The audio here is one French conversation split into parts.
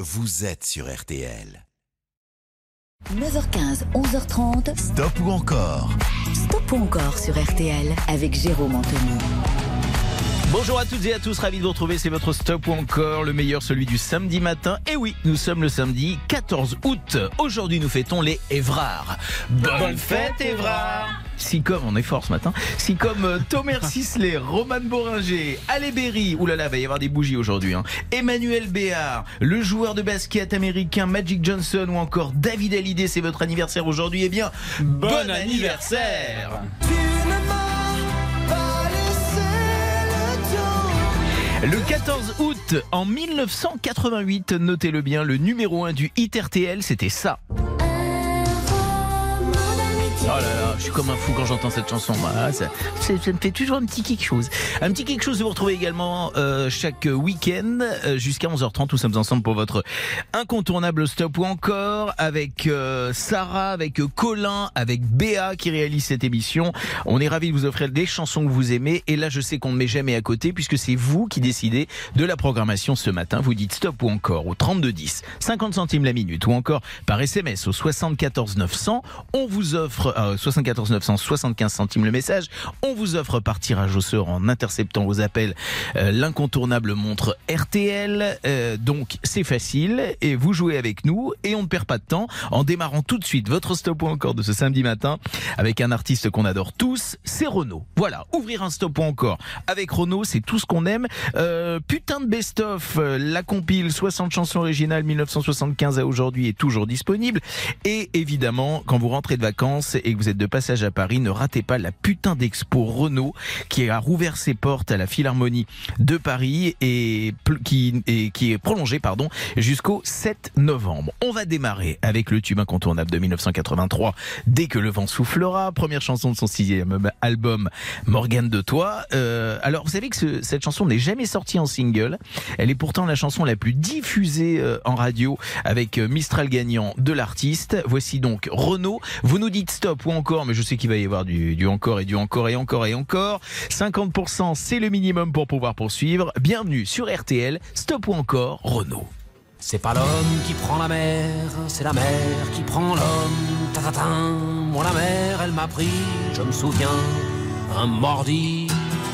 vous êtes sur RTL. 9h15, 11h30. Stop ou encore? Stop ou encore sur RTL avec Jérôme Anthony. Bonjour à toutes et à tous, ravi de vous retrouver. C'est votre stop ou encore le meilleur, celui du samedi matin. Et oui, nous sommes le samedi 14 août. Aujourd'hui, nous fêtons les Évrards. Bonne, fête, Évrard si comme, on est fort ce matin, si comme euh, Thomas Sisley, Roman Boringer, Ale Berry, oulala, va y avoir des bougies aujourd'hui, hein, Emmanuel Béard, le joueur de basket américain Magic Johnson ou encore David Hallyday, c'est votre anniversaire aujourd'hui, eh bien, bon, anniversaire. Le 14 août en 1988, notez-le bien, le numéro 1 du hit RTL, c'était ça. Oh là là, je suis comme un fou quand j'entends cette chanson. Bah, ça, me fait toujours un petit quelque chose. Un petit quelque chose, vous retrouvez également euh, chaque week-end euh, jusqu'à 11h30. Nous sommes ensemble pour votre incontournable stop ou encore avec euh, Sarah, avec Colin, avec Béa qui réalise cette émission. On est ravis de vous offrir des chansons que vous aimez. Et là, je sais qu'on ne met jamais à côté puisque c'est vous qui décidez de la programmation ce matin. Vous dites stop ou encore au 3210, 50 centimes la minute ou encore par SMS au 74 900. On vous offre euh, 74 975 centimes le message. On vous offre par tirage au sort en interceptant vos appels euh, l'incontournable montre RTL. Euh, donc c'est facile et vous jouez avec nous et on ne perd pas de temps en démarrant tout de suite votre stop ou encore de ce samedi matin avec un artiste qu'on adore tous, c'est Renaud. Voilà, ouvrir un stop ou encore avec Renaud, c'est tout ce qu'on aime. Euh, putain de best-of, euh, la compile 60 chansons originales 1975 à aujourd'hui est toujours disponible. Et évidemment, quand vous rentrez de vacances et que vous êtes de passage à Paris, ne ratez pas la putain d'expo Renault qui a rouvert ses portes à la Philharmonie de Paris et qui, et qui est prolongée pardon, jusqu'au 7 novembre. On va démarrer avec le tube incontournable de 1983, Dès que le vent soufflera, première chanson de son sixième album, Morgane de Toi. Euh, alors, vous savez que ce- cette chanson n'est jamais sortie en single. Elle est pourtant la chanson la plus diffusée euh, en radio avec euh, Mistral gagnant de l'artiste. Voici donc Renaud. Vous nous dites stop ou encore, mais je sais qu'il va y avoir du, du encore et du encore et encore et encore. 50% c'est le minimum pour pouvoir poursuivre. Bienvenue sur RTL. Stop ou encore, Renaud. C'est pas l'homme qui prend la mer, c'est la mer qui prend l'homme. Tatatin, moi la mer, elle m'a pris, je me souviens, un mordi.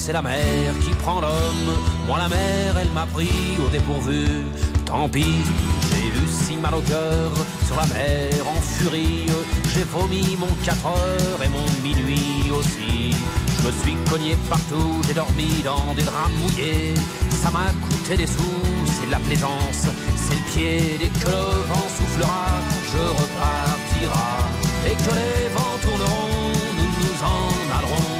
c'est la mer qui prend l'homme. Moi la mer, elle m'a pris au dépourvu. Tant pis, j'ai eu si mal au cœur sur la mer en furie. J'ai vomi mon 4 heures et mon minuit aussi. Je me suis cogné partout, j'ai dormi dans des draps mouillés. Ça m'a coûté des sous, c'est de la plaisance, c'est le pied. Dès que le vent soufflera, je repartira. Et que les vents tourneront, nous nous en allerons.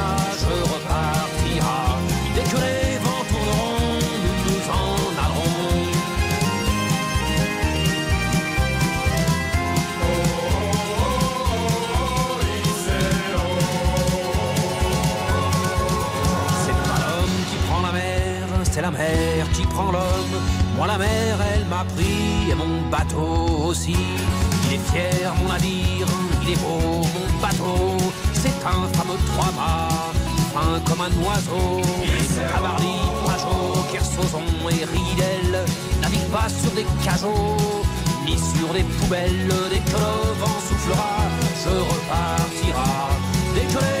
Moi la mer, elle m'a pris et mon bateau aussi. Il est fier, mon navire, il est beau, mon bateau. C'est un fameux trois-mâts, fin comme un oiseau. Cavardi, Pajot, Kersozon et Ridel navigue pas sur des cajots, ni sur des poubelles. Dès que le vent soufflera, je repartira. Dès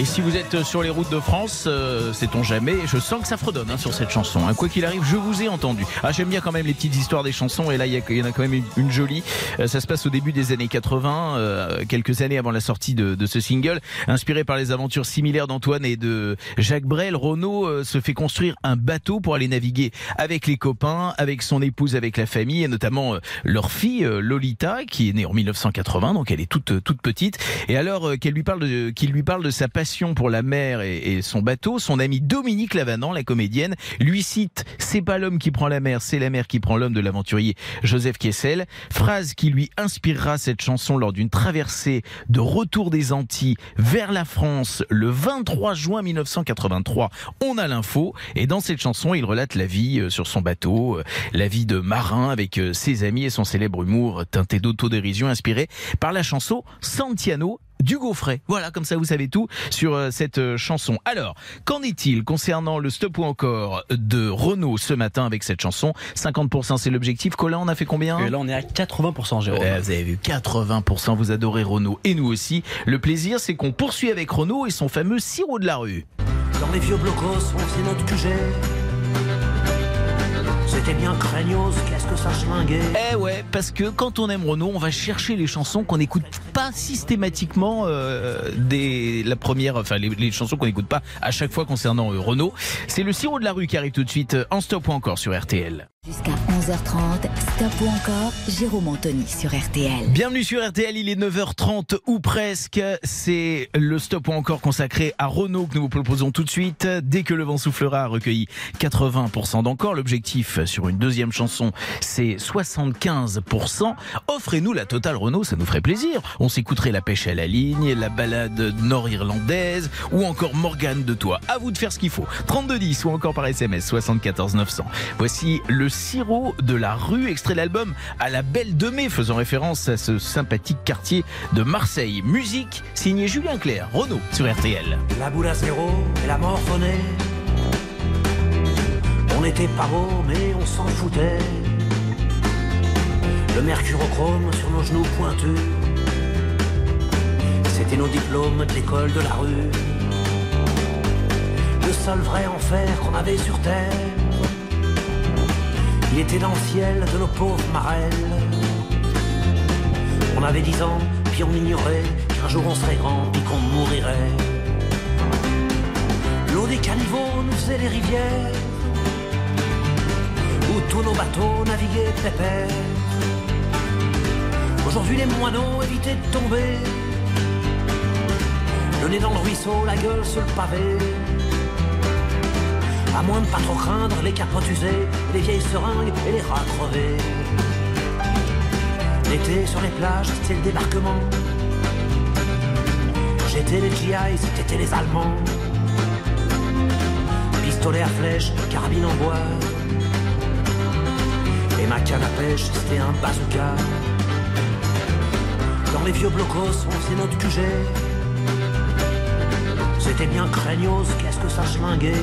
Et si vous êtes sur les routes de France, euh, sait-on jamais, je sens que ça fredonne hein, sur cette chanson. hein. Quoi qu'il arrive, je vous ai entendu. Ah, j'aime bien quand même les petites histoires des chansons, et là, il y, en a quand même une, jolie. Euh, ça se passe au début des années 80, euh, quelques années avant la sortie de, de ce single. Inspiré par les aventures similaires d'Antoine et de Jacques Brel, Renaud euh, se fait construire un bateau pour aller naviguer avec les copains, avec son épouse, avec la famille, et notamment euh, leur fille Lolita, qui est née en 1980, donc elle est toute toute petite. Et alors qu'elle lui parle qu'il lui parle de sa passion pour la mer et, son bateau, son ami Dominique Lavanant, la comédienne, lui cite "C'est pas l'homme qui prend la mer, c'est la mer qui prend l'homme" de l'aventurier Joseph Kessel, phrase qui lui inspirera cette chanson lors d'une traversée de retour des Antilles vers la France le 23 juin 1983. On a l'info et dans cette chanson, il relate la vie euh, sur son bateau, euh, la vie de marin avec euh, ses amis et son célèbre humour teinté d'autodérision inspiré par la chanson Santiano du Gaufret. Voilà, comme ça vous savez tout sur euh, cette euh, chanson. Alors, qu'en est-il concernant le stop ou encore de Renault ce matin avec cette chanson? 50% c'est l'objectif. Colin, on a fait combien? Et là, on est à 80%, Jérôme. Ouais, vous avez vu, 80% vous adorez Renault et nous aussi. Le plaisir, c'est qu'on poursuit avec Renault et son fameux sirop de la rue. Dans les vieux blocos, on sait notre QG. C'était Eh ouais, parce que quand on aime Renault, on va chercher les chansons qu'on n'écoute pas systématiquement euh, des la première, enfin les, les chansons qu'on n'écoute pas à chaque fois concernant euh, Renault. C'est le sirop de la rue qui arrive tout de suite euh, en stop ou encore sur RTL. Jusqu'à 11h30, stop ou encore, Jérôme Anthony sur RTL. Bienvenue sur RTL, il est 9h30 ou presque. C'est le stop ou encore consacré à Renault que nous vous proposons tout de suite. Dès que le vent soufflera, recueilli 80% d'encore. L'objectif sur une deuxième chanson, c'est 75%. Offrez-nous la totale Renault, ça nous ferait plaisir. On s'écouterait la pêche à la ligne, la balade nord-irlandaise ou encore Morgane de toi. À vous de faire ce qu'il faut. 3210 ou encore par SMS 74 900. Voici le sirop de la rue, extrait l'album à la Belle de Mai, faisant référence à ce sympathique quartier de Marseille. Musique signé Julien Clerc, Renault sur RTL. La boule à zéro et la mort renaît. On n'était pas beau, mais on s'en foutait. Le mercurochrome sur nos genoux pointus. C'était nos diplômes de l'école de la rue. Le seul vrai enfer qu'on avait sur terre. Il était dans le ciel de nos pauvres marelles. On avait dix ans, puis on ignorait qu'un jour on serait grand, puis qu'on mourirait. L'eau des caniveaux nous faisait les rivières, où tous nos bateaux naviguaient pépère. Aujourd'hui les moineaux évitaient de tomber, le nez dans le ruisseau, la gueule sur le pavé. À moins de pas trop craindre les capotes usées, les vieilles seringues et les rats crevés. L'été sur les plages, c'était le débarquement. J'étais les GI, c'était les Allemands. Pistolet à flèche, carabine en bois. Et ma canne à pêche, c'était un bazooka. Dans les vieux blocos, on faisait notre QG. C'était bien craignos, qu'est-ce que ça schlinguait.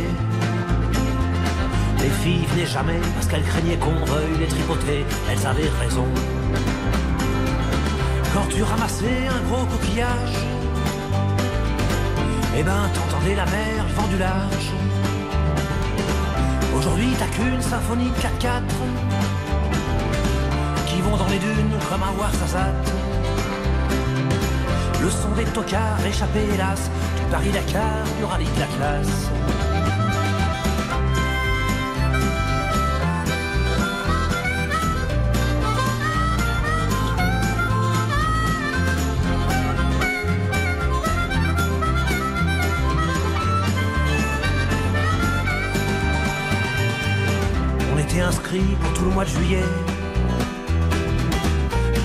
Les filles venaient jamais parce qu'elles craignaient qu'on veuille les tripoter, elles avaient raison. Quand tu ramassais un gros coquillage Eh ben, t'entendais la mer, vent du large. Aujourd'hui, t'as qu'une symphonie de 4-4 qui vont dans les dunes comme un Warsazat. Le son des tocards échappé, hélas, du Paris-Dakar, du rallye de la classe. Pour tout le mois de juillet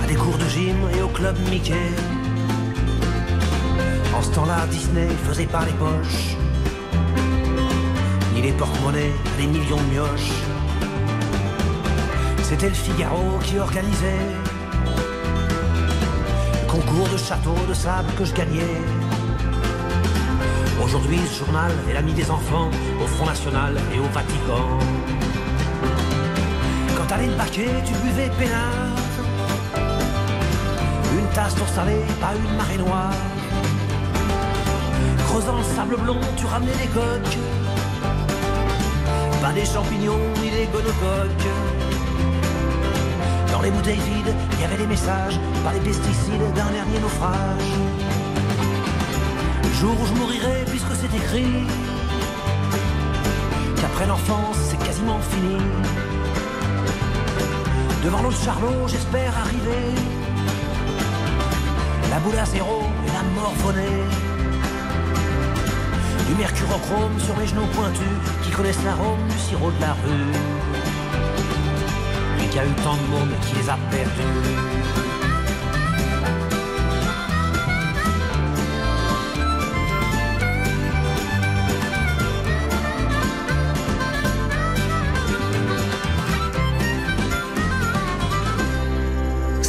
à des cours de gym et au club Mickey. En ce temps-là, Disney faisait pas les poches, ni les porte-monnaies, les millions de mioches. C'était le Figaro qui organisait concours de château de sable que je gagnais. Aujourd'hui, ce journal est l'ami des enfants au Front National et au Vatican. T'allais le baquet, tu buvais peinard. Une tasse d'eau salée, pas une marée noire. Creusant le sable blond, tu ramenais des coques. Pas des champignons ni des gonocoques. Dans les bouteilles vides, il y avait des messages, pas des pesticides d'un dernier naufrage. Le jour où je mourirai, puisque c'est écrit, qu'après l'enfance, c'est quasiment fini. Devant l'autre Charlot, j'espère arriver. La boule à zéro et la mort volée. Du mercurochrome sur mes genoux pointus qui connaissent l'arôme du sirop de la rue. Lui qui a eu tant de monde qui les a perdus.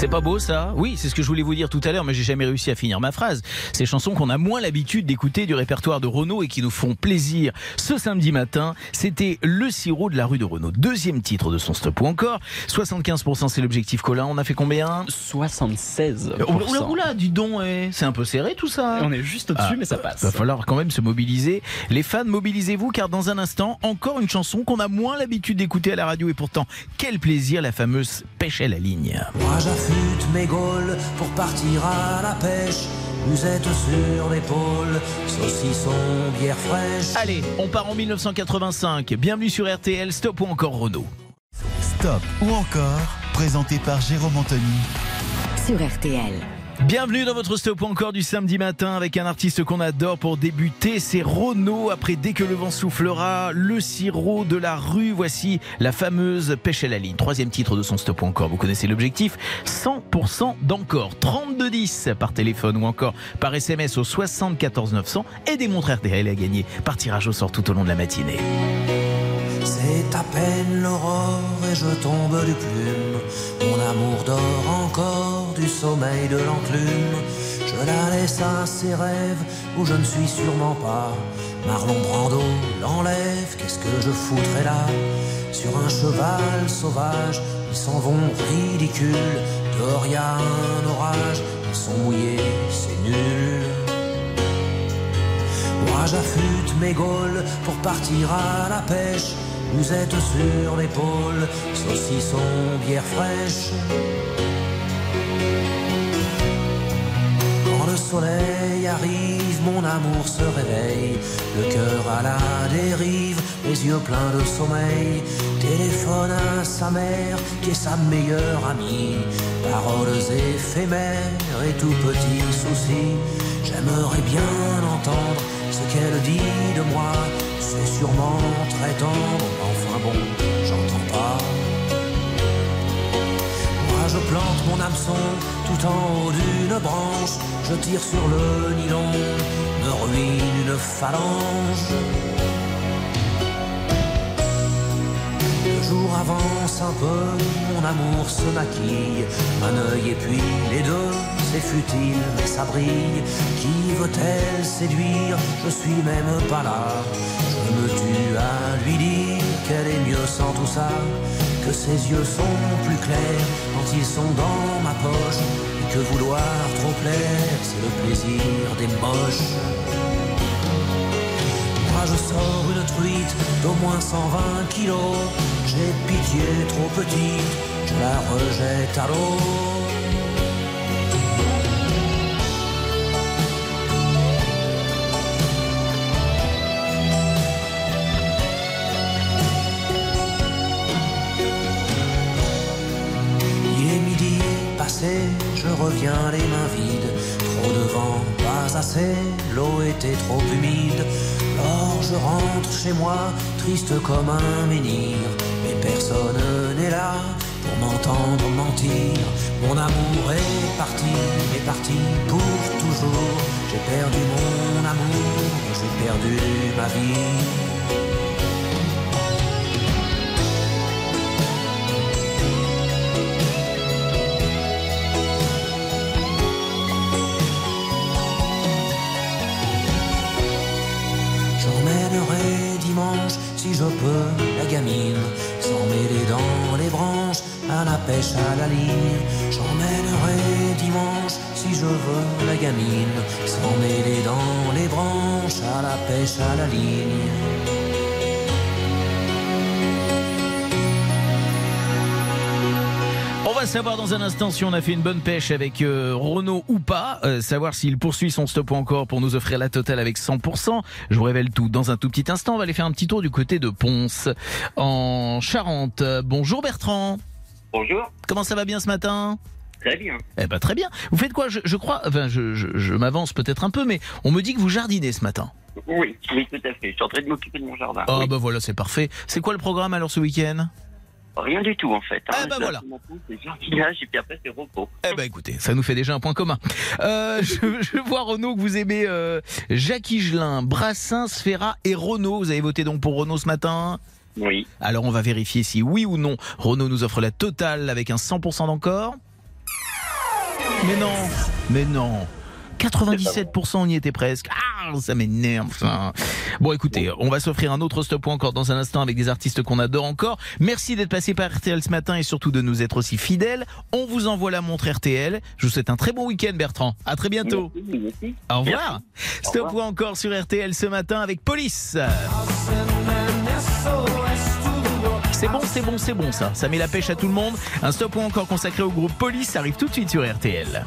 C'est pas beau ça? Oui, c'est ce que je voulais vous dire tout à l'heure, mais j'ai jamais réussi à finir ma phrase. Ces chansons qu'on a moins l'habitude d'écouter du répertoire de Renault et qui nous font plaisir ce samedi matin, c'était Le sirop de la rue de Renault. Deuxième titre de son stop ou encore. 75% c'est l'objectif Colin. On a fait combien? 76. Oula, oula, oula, dis donc, eh, c'est un peu serré tout ça. On est juste au-dessus, Ah, mais ça passe. Va falloir quand même se mobiliser. Les fans, mobilisez-vous car dans un instant, encore une chanson qu'on a moins l'habitude d'écouter à la radio et pourtant, quel plaisir, la fameuse pêche à la ligne. Moi j'affûte mes gaules pour partir à la pêche. Musette sur l'épaule, saucisson, bière fraîche. Allez, on part en 1985. Bienvenue sur RTL, stop ou encore Renault. Stop ou encore, présenté par Jérôme Anthony. sur RTL. Bienvenue dans votre stop encore du samedi matin avec un artiste qu'on adore pour débuter, c'est Renaud. Après Dès que le vent soufflera, le sirop de la rue, voici la fameuse pêche à la ligne. Troisième titre de son stop encore, vous connaissez l'objectif, 100% d'encore. 3210 par téléphone ou encore par SMS au 74 900 et des montres RTL à gagner par tirage au sort tout au long de la matinée. C'est à peine l'aurore et je tombe du plume. Mon amour dort encore du sommeil de l'enclume. Je la laisse à ses rêves où je ne suis sûrement pas. Marlon Brando l'enlève, qu'est-ce que je foutrais là? Sur un cheval sauvage, ils s'en vont ridicules. Dehors y a un orage, ils sont mouillés, c'est nul. Moi j'affûte mes gaules pour partir à la pêche. Musette sur l'épaule, saucisson, bière fraîche. Quand le soleil arrive, mon amour se réveille. Le cœur à la dérive, les yeux pleins de sommeil. Téléphone à sa mère, qui est sa meilleure amie. Paroles éphémères et tout petits soucis. J'aimerais bien entendre ce qu'elle dit de moi. C'est sûrement très tendre, enfin bon, j'entends pas. Moi je plante mon hameçon tout en haut d'une branche. Je tire sur le nylon, me ruine une phalange. Le jour avance un peu, mon amour se maquille. Un œil et puis les deux, c'est futile, mais ça brille. Qui veut-elle séduire? Je suis même pas là. Je me tue à lui dire qu'elle est mieux sans tout ça. Que ses yeux sont plus clairs quand ils sont dans ma poche. Et que vouloir trop plaire, c'est le plaisir des moches. Moi je sors une truite d'au moins 120 kilos. J'ai pitié trop petite, je la rejette à l'eau. Reviens les mains vides. Trop de vent, pas assez, l'eau était trop humide. Alors je rentre chez moi, triste comme un menhir. Mais personne n'est là pour m'entendre mentir. Mon amour est parti, est parti pour toujours. J'ai perdu mon amour, j'ai perdu ma vie. Pêche à la ligne. J'emmènerai dimanche, si je veux, la gamine, sans mêler dans les branches, à la pêche à la ligne. On va savoir dans un instant si on a fait une bonne pêche avec euh, Renault ou pas, euh, savoir s'il poursuit son stop ou encore pour nous offrir la totale avec 100%. Je vous révèle tout dans un tout petit instant. On va aller faire un petit tour du côté de Ponce, en Charente. Bonjour Bertrand. Bonjour, Comment ça va bien ce matin très bien. Eh ben très bien. Vous faites quoi? Je, je crois, enfin je, je, je m'avance peut-être un peu, mais on me dit que vous jardinez ce matin. Oui, oui, tout à fait. Je suis en train de m'occuper de mon jardin. Ah Oui. bah voilà, c'est parfait. C'est quoi le programme alors ce week-end? Rien du tout, en fait. hein. Ben Je- voilà. C'est jardinage et puis après, c'est repos. Eh ben écoutez, ça nous fait déjà un point commun. Euh, je, je vois Renaud que vous aimez euh, Jacques Higelin, Brassens, Ferrat et Renault. Vous avez voté donc pour Renault ce matin? Oui. Alors on va vérifier si oui ou non Renault nous offre la totale avec un 100% d'encore. Mais non, mais non. 97% on y était presque. Ah, ça m'énerve ça. Bon écoutez, on va s'offrir un autre stop encore dans un instant avec des artistes qu'on adore encore. Merci d'être passé par RTL ce matin et surtout de nous être aussi fidèles. On vous envoie la montre RTL. Je vous souhaite un très bon week-end Bertrand. À très bientôt. Merci, merci. Au revoir. Au Stop revoir. ou encore sur RTL ce matin avec Police. C'est bon, c'est bon, c'est bon ça. Ça met la pêche à tout le monde. Un stop encore consacré au groupe Police arrive tout de suite sur RTL.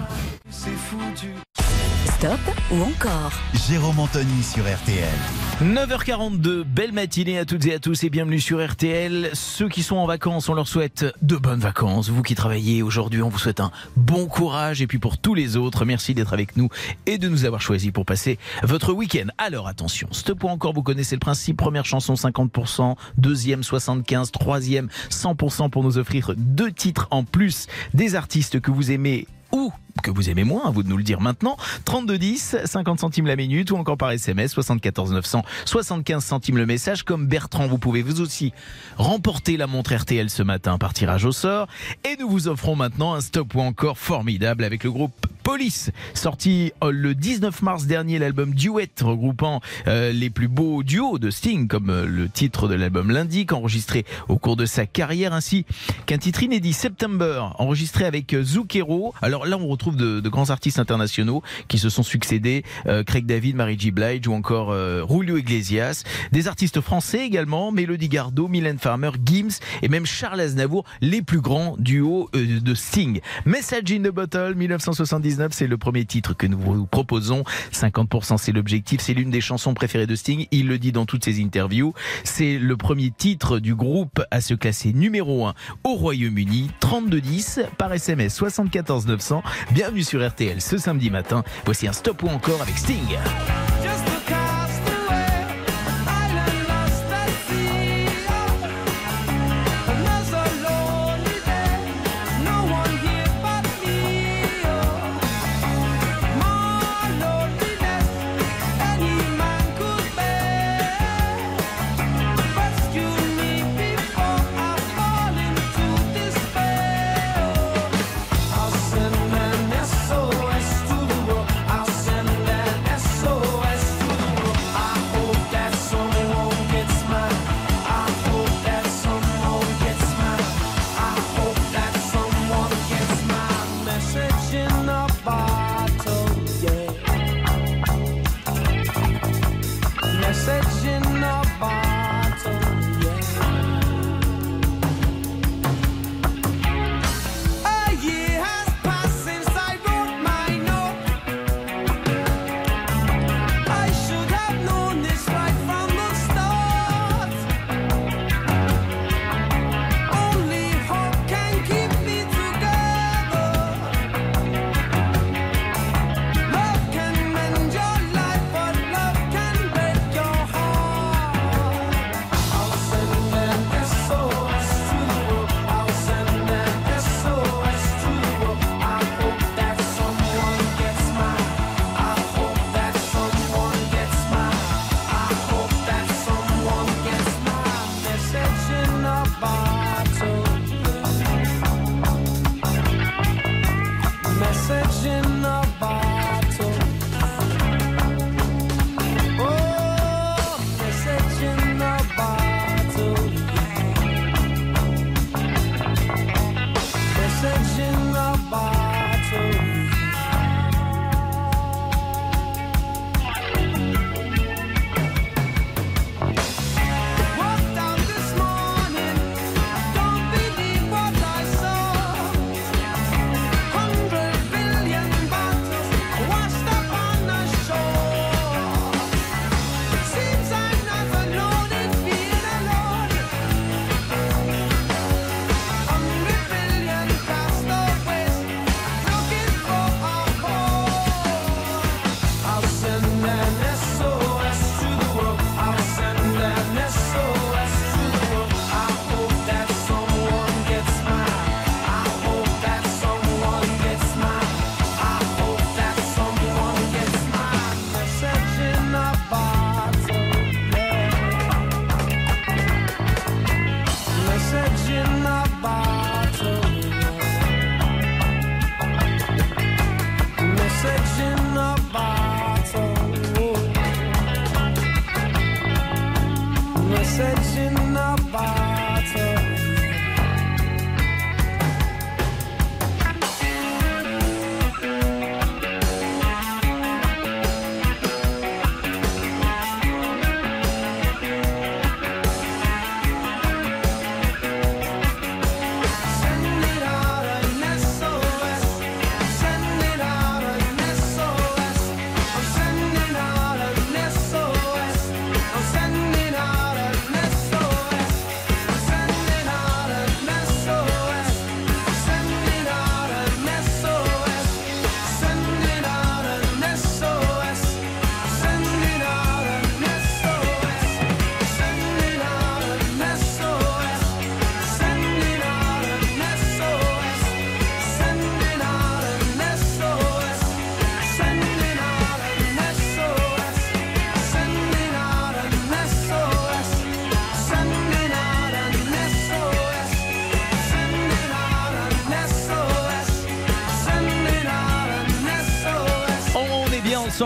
Stop ou encore Jérôme Anthony sur RTL. 9h42, belle matinée à toutes et à tous et bienvenue sur RTL. Ceux qui sont en vacances, on leur souhaite de bonnes vacances. Vous qui travaillez aujourd'hui, on vous souhaite un bon courage. Et puis pour tous les autres, merci d'être avec nous et de nous avoir choisis pour passer votre week-end. Alors attention, stop ou encore, vous connaissez le principe. Première chanson 50%, deuxième 75%, troisième 100% pour nous offrir deux titres en plus des artistes que vous aimez ou que vous aimez moins, à vous de nous le dire maintenant. 3210, 50 centimes la minute ou encore par SMS 74 900, 75 centimes le message. Comme Bertrand, vous pouvez vous aussi remporter la montre RTL ce matin par tirage au sort. Et nous vous offrons maintenant un stop ou encore formidable avec le groupe Police, sorti euh, le 19 mars dernier, l'album Duet regroupant euh, les plus beaux duos de Sting, comme euh, le titre de l'album l'indique, enregistré au cours de sa carrière, ainsi qu'un titre inédit September, enregistré avec Zucchero. Alors là, on retrouve de, de grands artistes internationaux qui se sont succédés, euh, Craig David, Mary J. Blige ou encore euh, Julio Iglesias. Des artistes français également, Mélodie Gardot, Mylène Farmer, Gims et même Charles Aznavour, les plus grands duos euh, de Sting. Message in the Bottle, 1979, c'est le premier titre que nous vous proposons. 50% c'est l'objectif, c'est l'une des chansons préférées de Sting. Il le dit dans toutes ses interviews. C'est le premier titre du groupe à se classer numéro 1 au Royaume-Uni. 3210 par SMS 74 900. Bienvenue sur RTL ce samedi matin. Voici un stop ou encore avec Sting.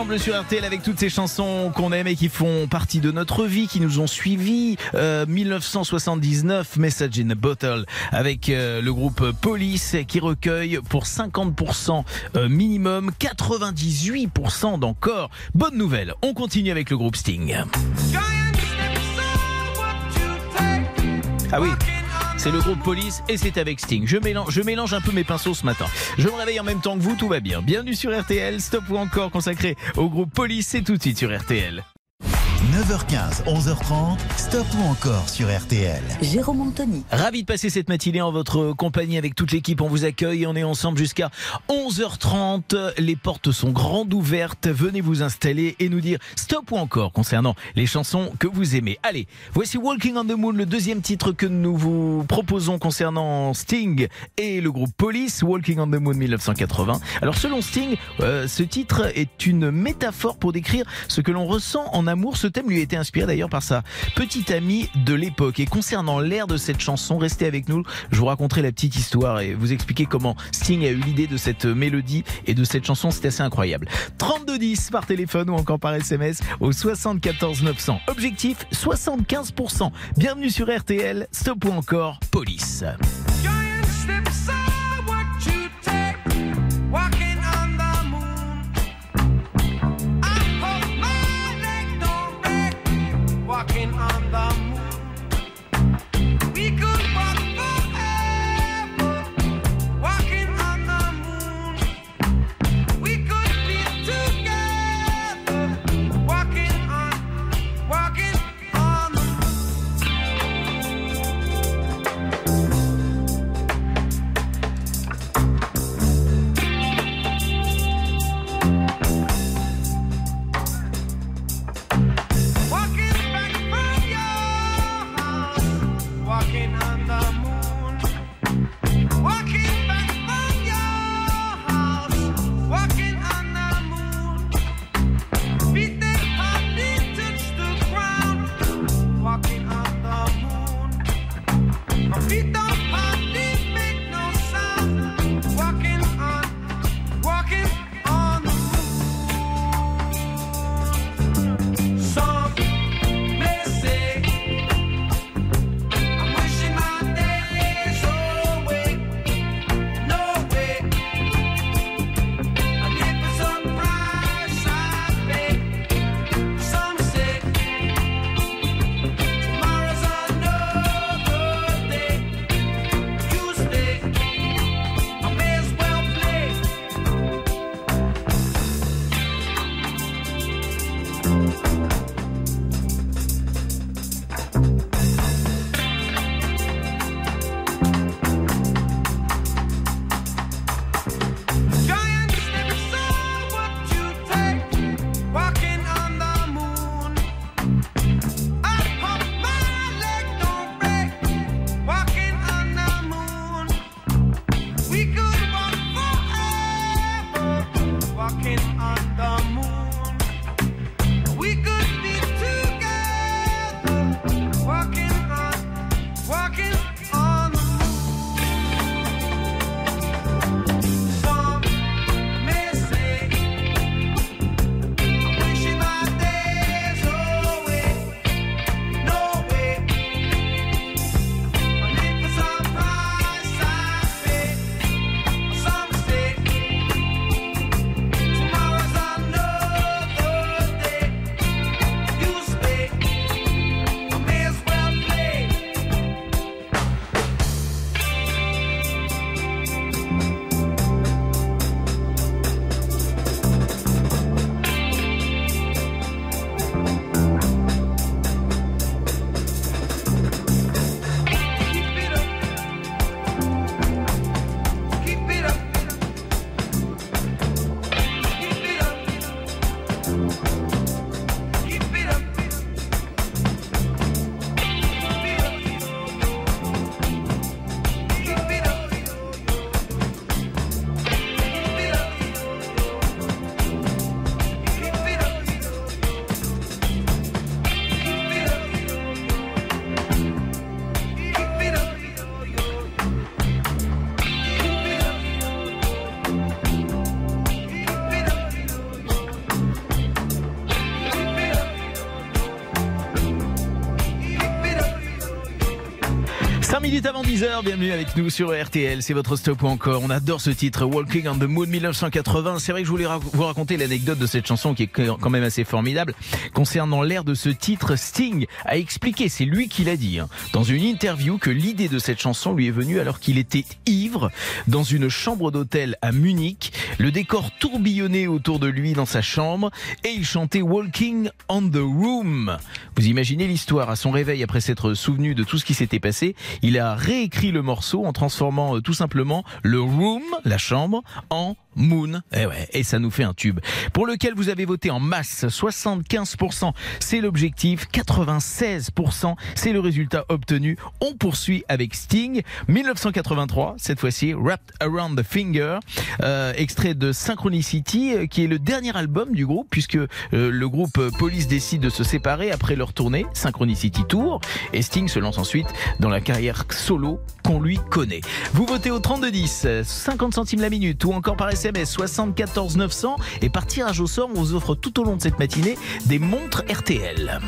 Ensemble sur RTL avec toutes ces chansons qu'on aime et qui font partie de notre vie, qui nous ont suivis. Euh, 1979, Message in a Bottle, avec euh, le groupe Police qui recueille pour 50% euh, minimum, 98% d'encore. Bonne nouvelle, on continue avec le groupe Sting. Ah oui c'est le groupe Police et c'est avec Sting. Je mélange, je mélange un peu mes pinceaux ce matin. Je me réveille en même temps que vous, tout va bien. Bienvenue sur RTL, stop ou encore consacré au groupe Police, c'est tout de suite sur RTL. 9h15, 11h30, stop ou encore sur RTL. Jérôme Anthony. Ravi de passer cette matinée en votre compagnie avec toute l'équipe. On vous accueille et on est ensemble jusqu'à 11h30. Les portes sont grandes ouvertes. Venez vous installer et nous dire stop ou encore concernant les chansons que vous aimez. Allez, voici Walking on the Moon, le deuxième titre que nous vous proposons concernant Sting et le groupe Police, Walking on the Moon 1980. Alors selon Sting, euh, ce titre est une métaphore pour décrire ce que l'on ressent en amour. Ce thème lui été inspiré d'ailleurs par sa petite amie de l'époque. Et concernant l'air de cette chanson, restez avec nous. Je vous raconterai la petite histoire et vous expliquer comment Sting a eu l'idée de cette mélodie et de cette chanson. C'est assez incroyable. 3210 par téléphone ou encore par SMS au 74 900. Objectif 75%. Bienvenue sur RTL. Stop ou encore Police. bienvenue avec nous sur RTL, c'est votre stop ou encore. On adore ce titre, Walking on the Moon 1980. C'est vrai que je voulais vous raconter l'anecdote de cette chanson qui est quand même assez formidable. Concernant l'air de ce titre, Sting a expliqué, c'est lui qui l'a dit, hein, dans une interview que l'idée de cette chanson lui est venue alors qu'il était ivre dans une chambre d'hôtel à Munich le décor tourbillonnait autour de lui dans sa chambre et il chantait Walking on the Room. Vous imaginez l'histoire à son réveil après s'être souvenu de tout ce qui s'était passé. Il a réécrit le morceau en transformant euh, tout simplement le room, la chambre, en Moon. Et ouais, et ça nous fait un tube. Pour lequel vous avez voté en masse, 75%, c'est l'objectif, 96%, c'est le résultat obtenu. On poursuit avec Sting, 1983, cette fois-ci, Wrapped Around the Finger, euh, extrait de Synchronicity, euh, qui est le dernier album du groupe, puisque euh, le groupe euh, Police décide de se séparer après leur tournée, Synchronicity Tour, et Sting se lance ensuite dans la carrière solo qu'on lui connaît. Vous votez au 3210, euh, 50 centimes la minute, ou encore par SMS 74 900, et par tirage au sort, on vous offre tout au long de cette matinée des montres RTL.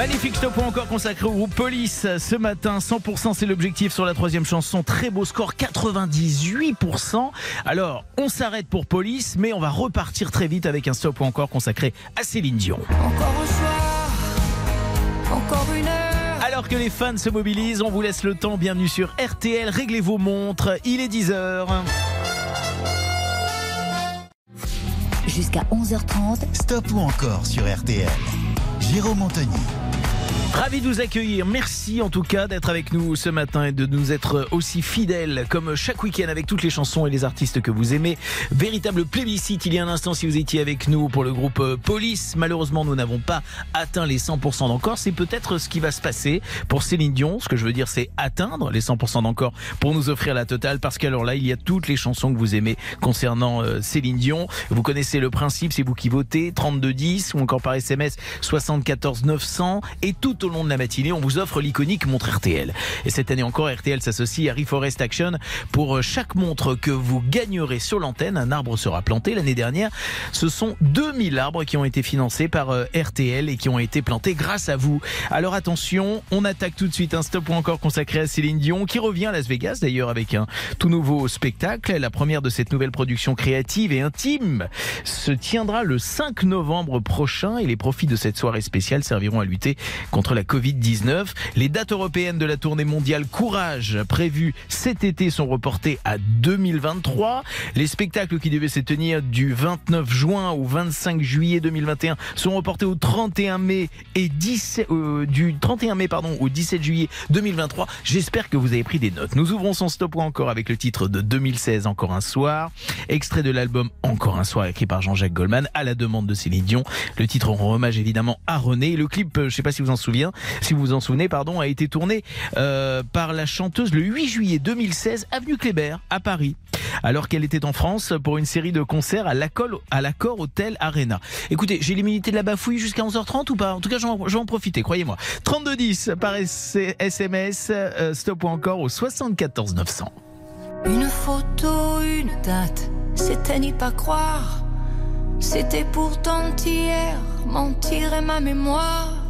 Magnifique stop ou encore consacré au groupe Police ce matin. 100% c'est l'objectif sur la troisième chanson. Très beau score, 98%. Alors, on s'arrête pour Police, mais on va repartir très vite avec un stop ou encore consacré à Céline Dion. Encore un soir, encore une heure. Alors que les fans se mobilisent, on vous laisse le temps. Bienvenue sur RTL. Réglez vos montres. Il est 10h. Jusqu'à 11h30, Stop ou encore sur RTL. Jérôme Anthony. Ravi de vous accueillir. Merci en tout cas d'être avec nous ce matin et de nous être aussi fidèles comme chaque week-end avec toutes les chansons et les artistes que vous aimez. Véritable plébiscite il y a un instant si vous étiez avec nous pour le groupe euh, Police. Malheureusement, nous n'avons pas atteint les 100% d'encore. C'est peut-être ce qui va se passer pour Céline Dion. Ce que je veux dire, c'est atteindre les 100% d'encore pour nous offrir la totale parce qu'alors là, il y a toutes les chansons que vous aimez concernant euh, Céline Dion. Vous connaissez le principe, c'est vous qui votez 3210 ou encore par SMS 74 900 et tout au long de la matinée, on vous offre l'iconique montre RTL. Et cette année encore, RTL s'associe à Reforest Action pour euh, chaque montre que vous gagnerez sur l'antenne. Un arbre sera planté. L'année dernière, ce sont 2000 arbres qui ont été financés par euh, RTL et qui ont été plantés grâce à vous. Alors attention, on attaque tout de suite un stop ou encore consacré à Céline Dion qui revient à Las Vegas d'ailleurs avec un tout nouveau spectacle. La première de cette nouvelle production créative et intime se tiendra le 5 novembre prochain et les profits de cette soirée spéciale serviront à lutter contre la Covid-19. Les dates européennes de la tournée mondiale Courage prévues cet été sont reportées à 2023. Les spectacles qui devaient se tenir du 29 juin au 25 juillet 2021 sont reportés au 31 mai et 17, euh, du 31 mai pardon au 17 juillet 2023. J'espère que vous avez pris des notes. Nous ouvrons son stop ou encore avec le titre de 2016 Encore un soir, extrait de l'album Encore un soir écrit par Jean-Jacques Goldman à la demande de Céline Dion. Le titre rend hommage évidemment à René. Le clip, euh, je sais pas si vous en souvenez, si vous vous en souvenez, pardon, a été tourné euh, par la chanteuse le 8 juillet 2016 avenue Kléber à Paris, alors qu'elle était en France pour une série de concerts à l'accord Hotel Arena. Écoutez, j'ai l'immunité de la bafouille jusqu'à 11h30 ou pas? En tout cas, je vais en profiter, croyez-moi. 3210 par SMS, euh, stop ou encore au 74 900. Une photo, une date, c'était n'y pas croire. C'était pourtant hier, mentir est ma mémoire.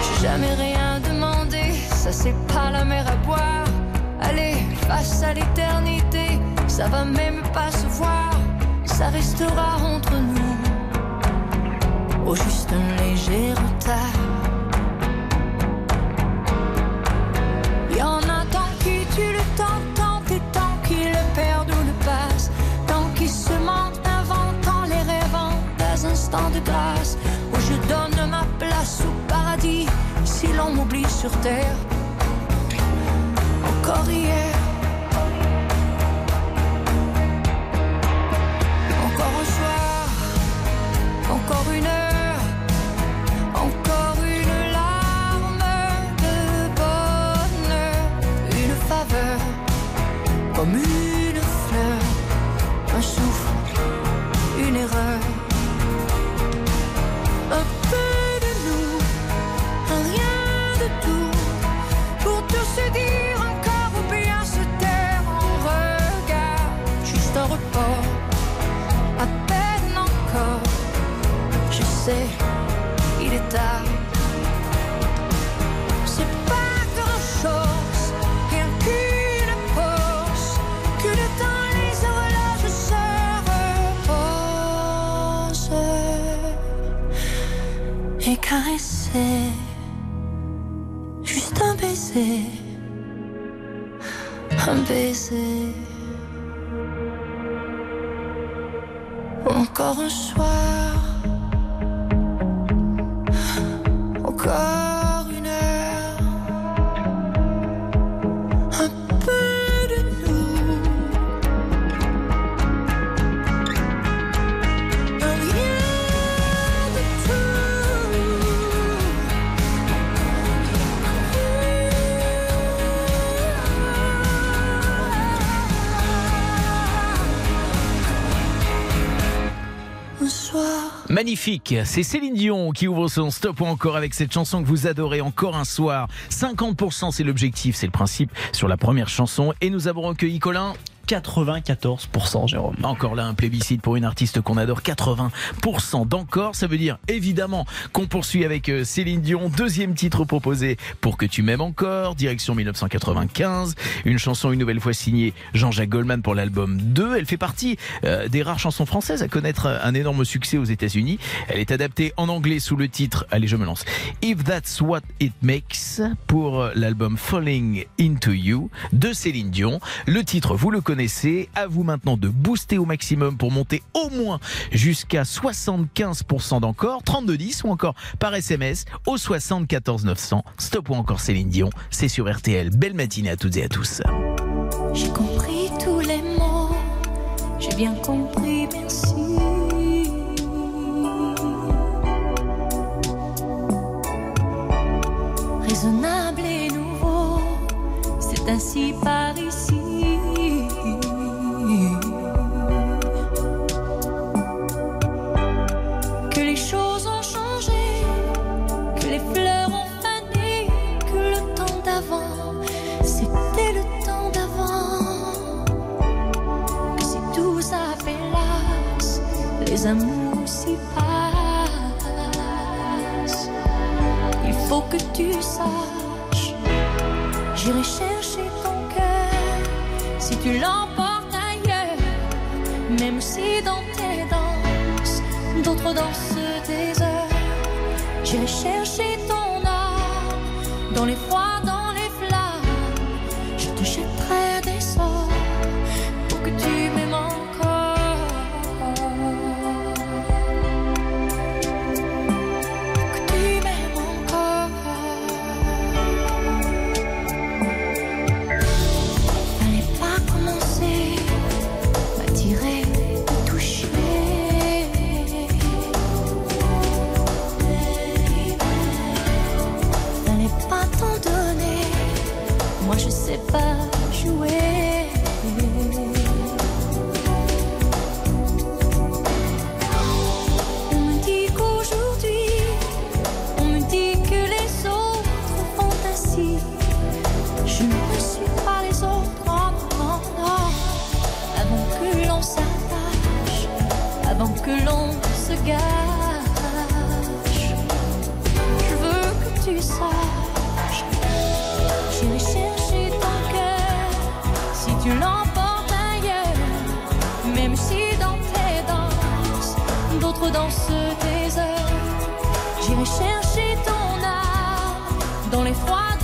J'ai jamais rien demandé, ça c'est pas la mer à boire. Allez, face à l'éternité, ça va même pas se voir, ça restera entre nous. Au juste un léger retard. Si l'on m'oublie sur terre. Encore hier. Encore un soir, encore une heure, Encore un Magnifique, c'est Céline Dion qui ouvre son stop ou encore avec cette chanson que vous adorez encore un soir. 50% c'est l'objectif, c'est le principe sur la première chanson et nous avons recueilli Colin. 94%, Jérôme. Encore là un plébiscite pour une artiste qu'on adore, 80% d'encore. Ça veut dire évidemment qu'on poursuit avec euh, Céline Dion, deuxième titre proposé pour que tu m'aimes encore, direction 1995. Une chanson une nouvelle fois signée Jean-Jacques Goldman pour l'album 2. Elle fait partie euh, des rares chansons françaises à connaître un énorme succès aux États-Unis. Elle est adaptée en anglais sous le titre, allez je me lance, If That's What It Makes pour euh, l'album Falling Into You de Céline Dion. Le titre, vous le connaissez. À vous maintenant de booster au maximum pour monter au moins jusqu'à 75% d'encore, 3210 ou encore par SMS au 74 900. Stop ou encore Céline Dion, c'est sur RTL. Belle matinée à toutes et à tous. J'ai compris tous les mots, j'ai bien compris, merci. Raisonnable et nouveau, c'est ainsi par ici. Les amours s'y passent. Il faut que tu saches, j'irai chercher ton cœur si tu l'emportes ailleurs, même si dans tes danses, d'autres dansent des heures. J'irai chercher ton âme dans les froids, dans dansent tes heures. J'irai chercher ton âme dans les froids,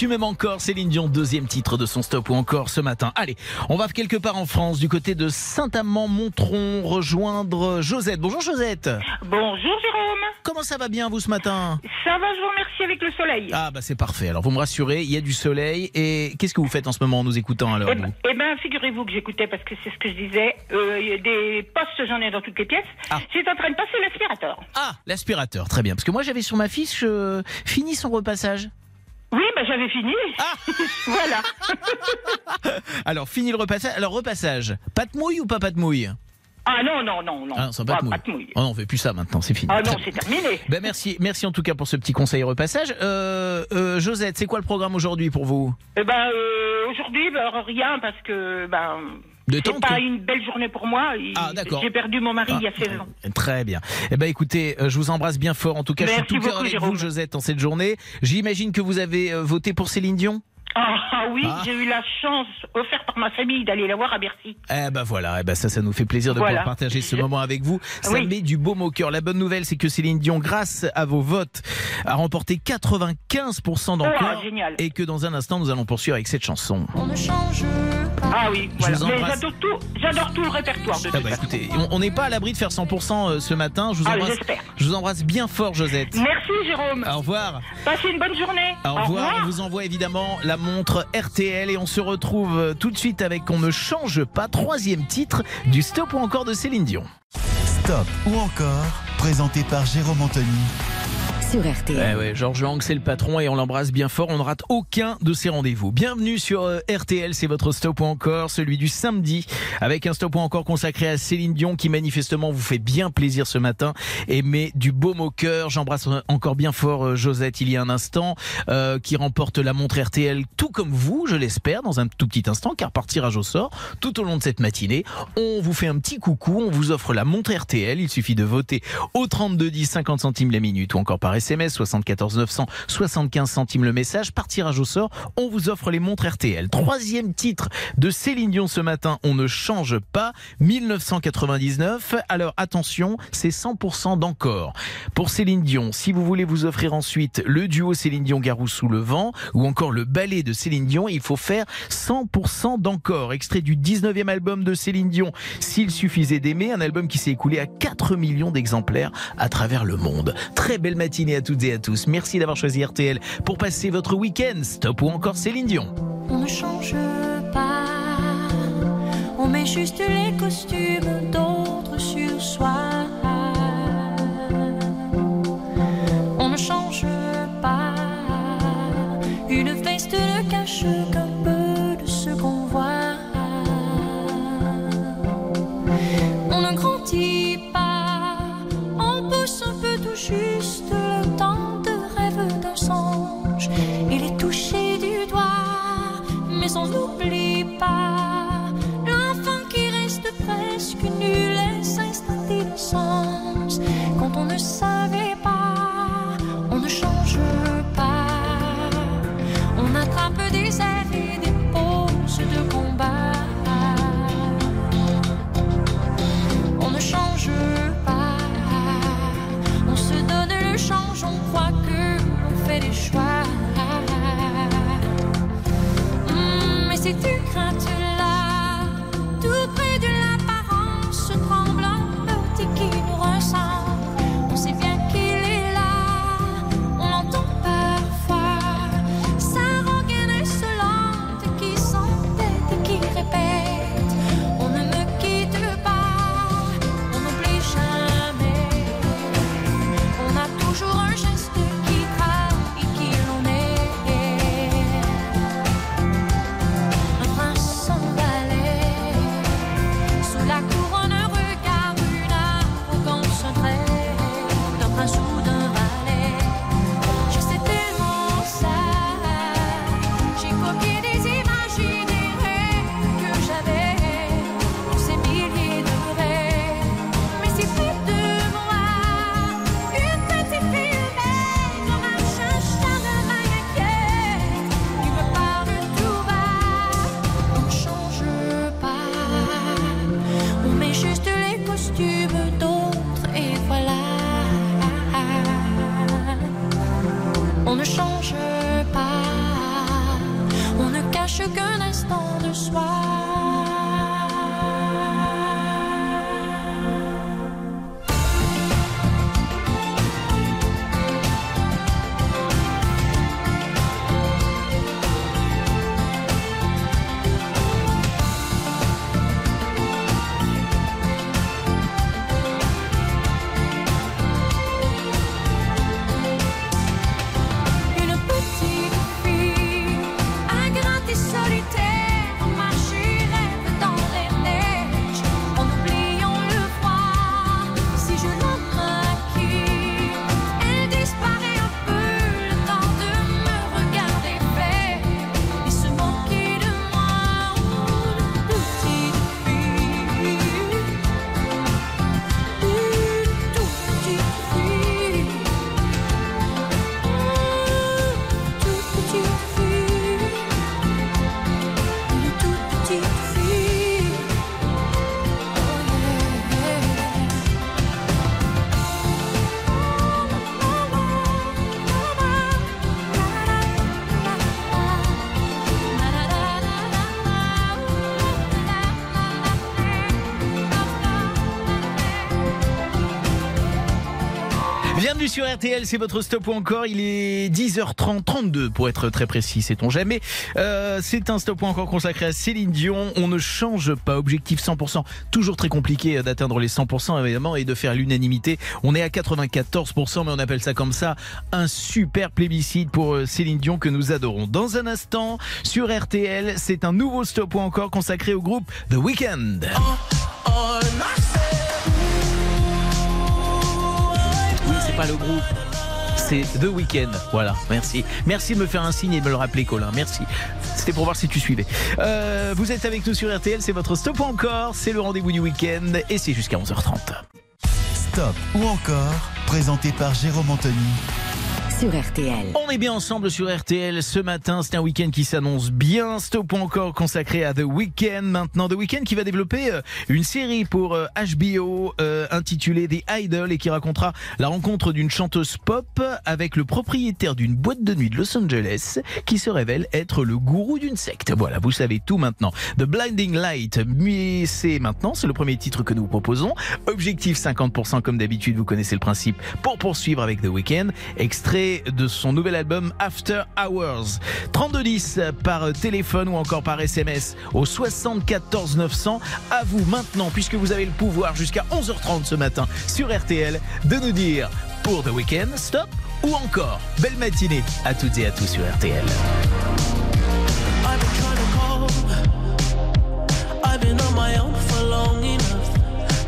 tu m'aimes encore, Céline Dion, deuxième titre de son stop ou encore ce matin. Allez, on va quelque part en France, du côté de Saint-Amand-Montron, rejoindre Josette. Bonjour Josette. Bonjour Jérôme. Comment ça va bien vous ce matin? Ça va, je vous remercie avec le soleil. Ah bah c'est parfait. Alors vous me rassurez, il y a du soleil. Et qu'est-ce que vous faites en ce moment en nous écoutant alors Eh ben, eh ben, figurez-vous que j'écoutais parce que c'est ce que je disais. Euh, il y a des postes, j'en ai dans toutes les pièces. Ah. J'étais en train de passer l'aspirateur. Ah, l'aspirateur, très bien. Parce que moi j'avais sur ma fiche euh, fini son repassage. Oui, ben j'avais fini. Ah. voilà. Alors fini le repassage. Alors repassage, pas de mouille ou pas pas de mouille Ah non, non, non, non. Ah c'est pas de mouille. mouille. Oh non, on fait plus ça maintenant, c'est fini. Ah non, c'est terminé. Ben merci, merci en tout cas pour ce petit conseil repassage. Euh, euh, Josette, c'est quoi le programme aujourd'hui pour vous? Eh ben, euh, aujourd'hui, ben, rien parce que ben. Détente, C'est pas une belle journée pour moi. Ah, d'accord. J'ai perdu mon mari il y a Ah, 16 ans. Très bien. Eh ben écoutez, euh, je vous embrasse bien fort. En tout cas, je Merci suis tout cœur avec Jérôme. vous, Josette, en cette journée. J'imagine que vous avez euh, voté pour Céline Dion? Ah, ah oui, Ah. j'ai eu la chance offerte par ma famille d'aller la voir à Bercy. Eh ben voilà, eh ben ça, ça nous fait plaisir de Voilà. pouvoir partager ce moment avec vous. Ça Oui. met du baume au cœur. La bonne nouvelle, c'est que Céline Dion, grâce à vos votes, a remporté 95% d'encore. Oh, génial. Et que dans un instant, nous allons poursuivre avec cette chanson. On ne change pas. Ah oui, Je voilà. vous Mais embrasse. j'adore tout, j'adore tout le répertoire de Ah bah écoutez, on- n'est pas à l'abri de faire 100% euh, ce matin. Je vous embrasse. Je vous embrasse bien fort, Josette. Merci Jérôme. Au revoir. Passez une bonne journée. Au revoir. On vous envoie évidemment la montre RTL et on se retrouve euh, tout de suite avec On ne change pas, troisième titre du stop ou encore de Céline Dion. Stop ou encore, présenté par Jérôme Anthony. Sur RTL. Eh Georges Lang, c'est le patron et on l'embrasse bien fort. On ne rate aucun de ses rendez-vous. Bienvenue sur euh, RTL, c'est votre stop ou encore, celui du samedi, avec un stop ou encore consacré à Céline Dion qui manifestement vous fait bien plaisir ce matin et met du baume au cœur. J'embrasse euh, encore bien fort euh, Josette il y a un instant, qui remporte la montre RTL tout comme vous, je l'espère, dans un tout petit instant, car par tirage au sort, tout au long de cette matinée, on vous fait un petit coucou, on vous offre la montre RTL. Il suffit de voter au 32 10 50 centimes la minute ou encore par SMS 74 900 75 centimes le message. Par tirage au sort, on vous offre les montres RTL. Troisième titre de Céline Dion ce matin, on ne change pas. 1999. Alors attention, c'est 100% d'encore. Pour Céline Dion, si vous voulez vous offrir ensuite le duo Céline Dion Garou sous le vent ou encore le ballet de Céline Dion, il faut faire 100% d'encore. Extrait du 19e album de Céline Dion, S'il suffisait d'aimer, un album qui s'est écoulé à 4 millions d'exemplaires à travers le monde. Très belle matinée à toutes et à tous. Merci d'avoir choisi RTL pour passer votre week-end. Stop ou encore Céline Dion. On ne change pas. On met juste les costumes d'autres sur soi. On ne change pas. Une veste ne cache qu'un peu on n'oublie pas l'enfant qui reste presque nul et s'installe d'innocence. Quand on ne savait pas, on ne change pas. On attrape des ailes et des poses de combat. On ne change pas. On se donne le change, on croit que l'on fait des choix. si tu crains, tu l'as tout près. Sur RTL, c'est votre stop ou encore. Il est 10h30, 32 pour être très précis, sait-on jamais. Euh, c'est un stop ou encore consacré à Céline Dion. On ne change pas. Objectif 100%. Toujours très compliqué d'atteindre les 100% évidemment et de faire l'unanimité. On est à 94%, mais on appelle ça comme ça un super plébiscite pour euh, Céline Dion que nous adorons. Dans un instant, sur RTL, c'est un nouveau stop ou encore consacré au groupe The Weeknd. C'est pas le groupe. C'est The Weeknd. Voilà, merci. Merci de me faire un signe et de me le rappeler, Colin. Merci. C'était pour voir si tu suivais. Euh, vous êtes avec nous sur RTL, c'est votre stop ou encore. C'est le rendez-vous du week-end et c'est jusqu'à 11h30. Stop ou encore, présenté par Jérôme Anthony sur RTL. On est bien ensemble sur RTL ce matin. C'est un week-end qui s'annonce bien. Stop encore consacré à The Weeknd. Maintenant, The Weeknd qui va développer euh, une série pour euh, HBO euh, intitulée The Idol et qui racontera la rencontre d'une chanteuse pop avec le propriétaire d'une boîte de nuit de Los Angeles qui se révèle être le gourou d'une secte. Voilà, vous savez tout maintenant. The Blinding Light, c'est maintenant, c'est le premier titre que nous vous proposons. Objectif 50% comme d'habitude, vous connaissez le principe pour poursuivre avec The Weeknd. Extrait de son nouvel album After Hours. 3210 par téléphone ou encore par SMS au 74 900. À vous maintenant, puisque vous avez le pouvoir jusqu'à 11h30 ce matin sur RTL, de nous dire pour The Weeknd, stop ou encore belle matinée à toutes et à tous sur RTL.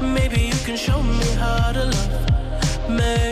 Maybe you can show me how to love. Maybe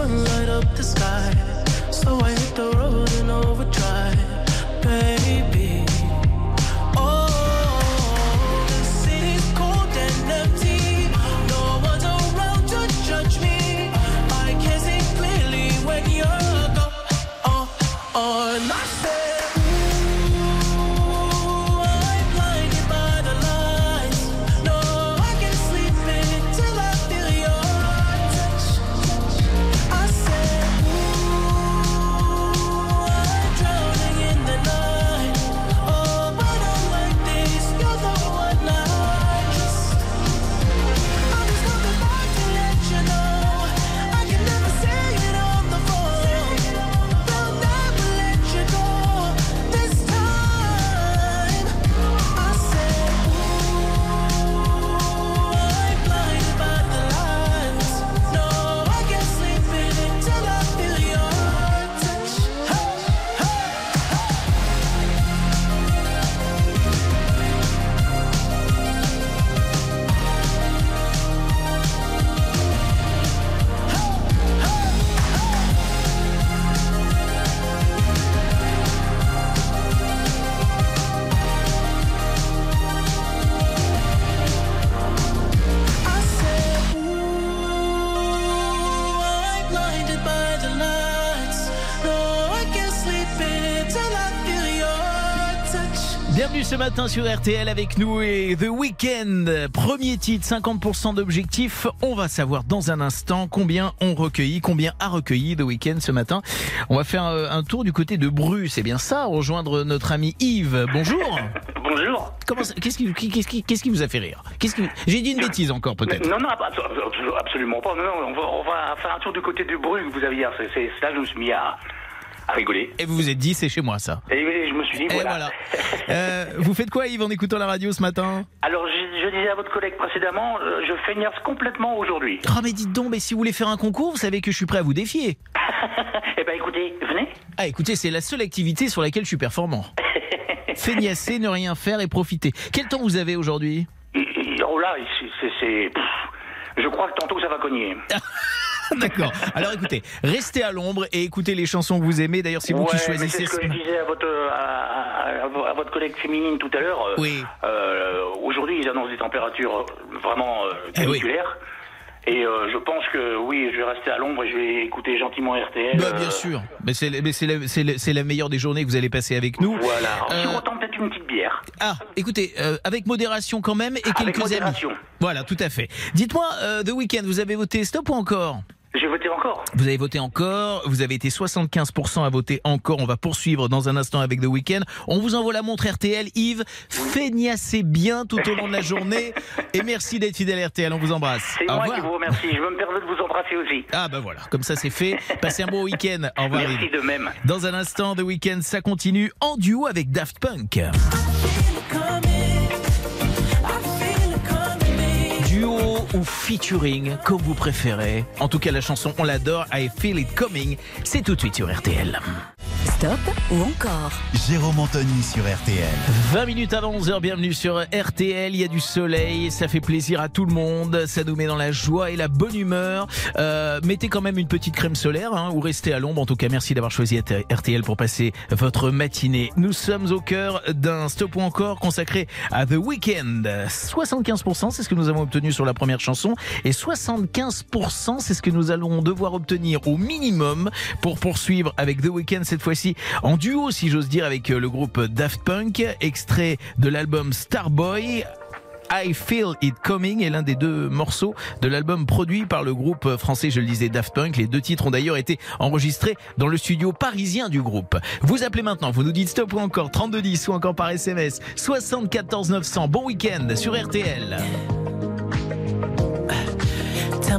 can see the sun light up the sky. Matin sur RTL avec nous et The Weeknd. Premier titre, 50% d'objectifs. On va savoir dans un instant combien on recueilli, combien a recueilli The Weeknd ce matin. On va faire euh, un tour du côté de Bru, c'est bien ça, rejoindre notre ami Yves. Bonjour. Bonjour. Qu'est-ce qui, vous a fait rire? Qui, j'ai dit une bêtise encore peut-être. Non, non, abso- abso- absolument pas. Non, non, on va, on va faire un tour du côté du bruit que vous aviez hier. C'est là que je me suis mis à, à rigoler. Et vous vous êtes dit c'est chez moi ça. Et je me suis dit, Et voilà. voilà. Euh, vous faites quoi Yves en écoutant la radio ce matin? Alors, je, je disais à votre collègue précédemment, euh, je feignasse complètement aujourd'hui. Oh mais dites donc, mais si vous voulez faire un concours, vous savez que je suis prêt à vous défier. Eh ben écoutez, venez. Ah écoutez, c'est la seule activité sur laquelle je suis performant. Feignasser, ne rien faire et profiter. Quel temps vous avez aujourd'hui? Oh là, c'est- Je crois que tantôt ça va cogner. D'accord. Alors écoutez, restez à l'ombre et écoutez les chansons que vous aimez. D'ailleurs, c'est vous ouais, qui choisissez. c'est ce que je disais à votre, à, à- à- à votre collègue féminine tout à l'heure. euh, Oui. euh, Aujourd'hui, ils annoncent des températures vraiment euh, Eh oui. caniculaires. Et euh, je pense que oui, je vais rester à l'ombre et je vais écouter gentiment RTL. Bah, euh, bien sûr. Mais c'est la, meilleure des journées que vous allez passer avec nous. Voilà. Euh, sirotant peut-être une petite bière. Ah, écoutez, avec modération quand même et Avec quelques amis. modération. Voilà, tout à fait. Dites-moi, The Weeknd, vous avez voté stop ou encore? J'ai voté encore. Vous avez voté encore, vous avez été 75% à voter encore. On va poursuivre dans un instant avec The Weeknd. On vous envoie la montre RTL. Yves, feignassez bien tout au long de la journée. Et merci d'être fidèle à RTL. On vous embrasse. C'est Au moi revoir. qui vous remercie. Je veux me permettre de vous embrasser aussi. Ah bah voilà, comme ça c'est fait. Passez un bon week-end. Au revoir. Merci Yves. de même. Dans un instant, The Weeknd, ça continue en duo avec Daft Punk. Ou featuring, comme vous préférez. En tout cas, la chanson, on l'adore. I Feel It Coming. C'est tout de suite sur RTL. Stop ou encore Jérôme Anthony sur RTL. 20 minutes avant 11h, bienvenue sur RTL. Il y a du soleil, ça fait plaisir à tout le monde, ça nous met dans la joie et la bonne humeur. Euh, mettez quand même une petite crème solaire hein, ou restez à l'ombre. En tout cas, merci d'avoir choisi RTL pour passer votre matinée. Nous sommes au cœur d'un stop ou encore consacré à The Weeknd. 75%, c'est ce que nous avons obtenu sur la première chanson et 75%, c'est ce que nous allons devoir obtenir au minimum pour poursuivre avec The Weeknd cette fois-ci en duo, si j'ose dire, avec euh, le groupe Daft Punk, extrait de l'album Starboy. I Feel It Coming est l'un des deux morceaux de l'album produit par le groupe français, je le disais, Daft Punk. Les deux titres ont d'ailleurs été enregistrés dans le studio parisien du groupe. Vous appelez maintenant, vous nous dites stop ou encore 3210 ou encore par SMS 74 900. Bon week-end sur RTL.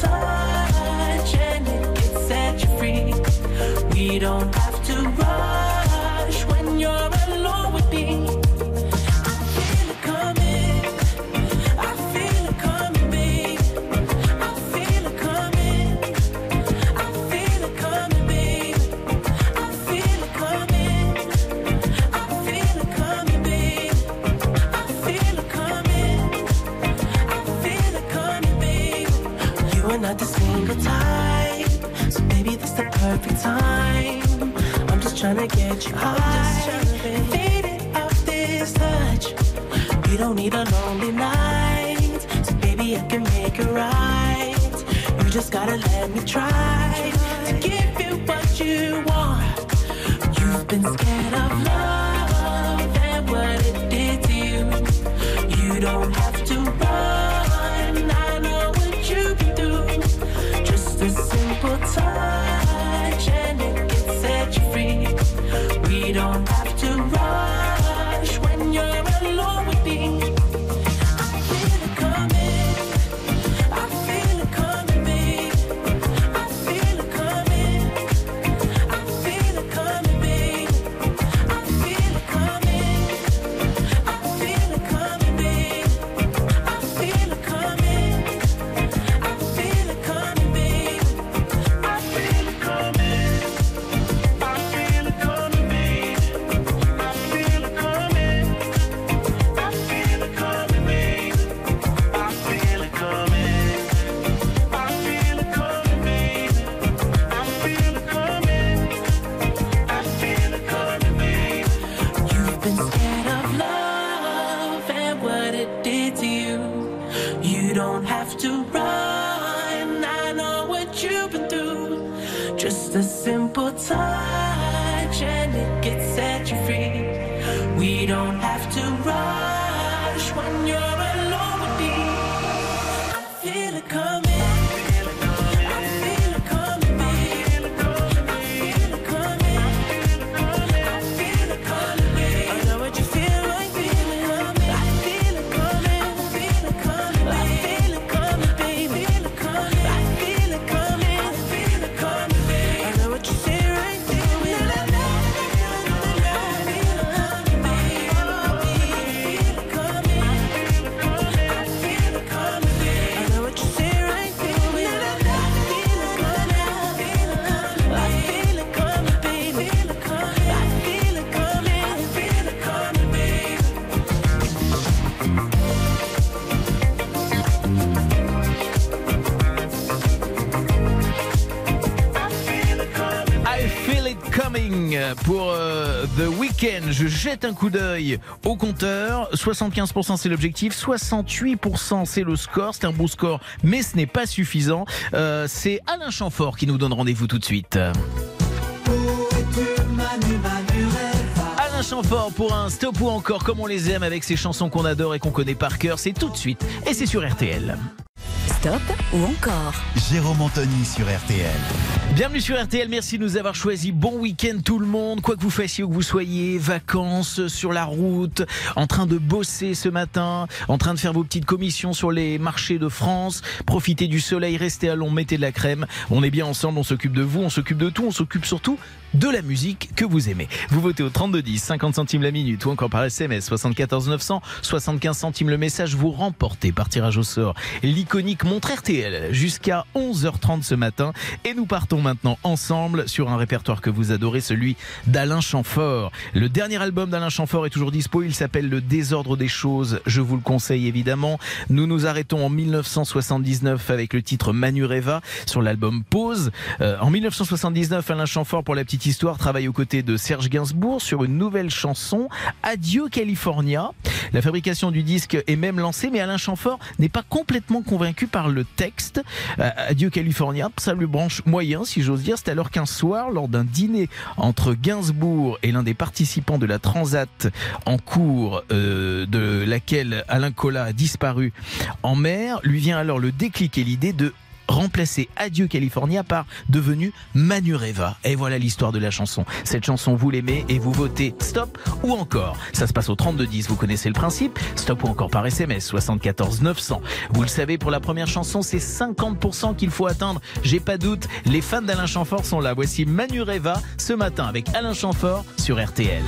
touch and it can set you free. We don't have don't need a lonely night, so baby I can make it right. You just gotta let me try to give you what you want. You've been scared of love Je jette un coup d'œil au compteur. 75% c'est l'objectif, 68% c'est le score. C'est un beau score, mais ce n'est pas suffisant. Euh, c'est Alain Chamfort qui nous donne rendez-vous tout de suite. Alain Chamfort pour un stop ou encore comme on les aime avec ces chansons qu'on adore et qu'on connaît par cœur. C'est tout de suite et c'est sur RTL. Stop ou encore Jérôme Anthony sur RTL. Bienvenue sur RTL, merci de nous avoir choisi. Bon week-end tout le monde, quoi que vous fassiez, où que vous soyez, vacances, sur la route, en train de bosser ce matin, en train de faire vos petites commissions sur les marchés de France, profitez du soleil, restez à l'ombre, mettez de la crème. On est bien ensemble, on s'occupe de vous, on s'occupe de tout, on s'occupe surtout de la musique que vous aimez. Vous votez au 3210, 50 centimes la minute ou encore par SMS 74 900, 75 centimes le message. Vous remportez par tirage au sort l'iconique montre RTL jusqu'à 11h30 ce matin. Et nous partons maintenant ensemble sur un répertoire que vous adorez, celui d'Alain Chamfort. Le dernier album d'Alain Chamfort est toujours dispo. Il s'appelle Le désordre des choses. Je vous le conseille évidemment. Nous nous arrêtons en 1979 avec le titre Manureva sur l'album Pause. Euh, en 1979, Alain Chamfort, pour la petite histoire, travaille aux côtés de Serge Gainsbourg sur une nouvelle chanson, Adieu California. La fabrication du disque est même lancée, mais Alain Chamfort n'est pas complètement convaincu par le texte. Euh, Adieu California, ça lui branche moyen, si j'ose dire. C'est alors qu'un soir, lors d'un dîner entre Gainsbourg et l'un des participants de la Transat en cours, euh, de laquelle Alain Collat a disparu en mer, lui vient alors le déclic et l'idée de remplacer Adieu California par devenu Manureva. Et voilà l'histoire de la chanson. Cette chanson, vous l'aimez et vous votez stop ou encore. Ça se passe au 3210, vous connaissez le principe. Stop ou encore par SMS 74 900. Vous le savez, pour la première chanson, c'est 50% qu'il faut atteindre. J'ai pas doute, les fans d'Alain Chamfort sont là. Voici Manureva ce matin avec Alain Chamfort sur RTL.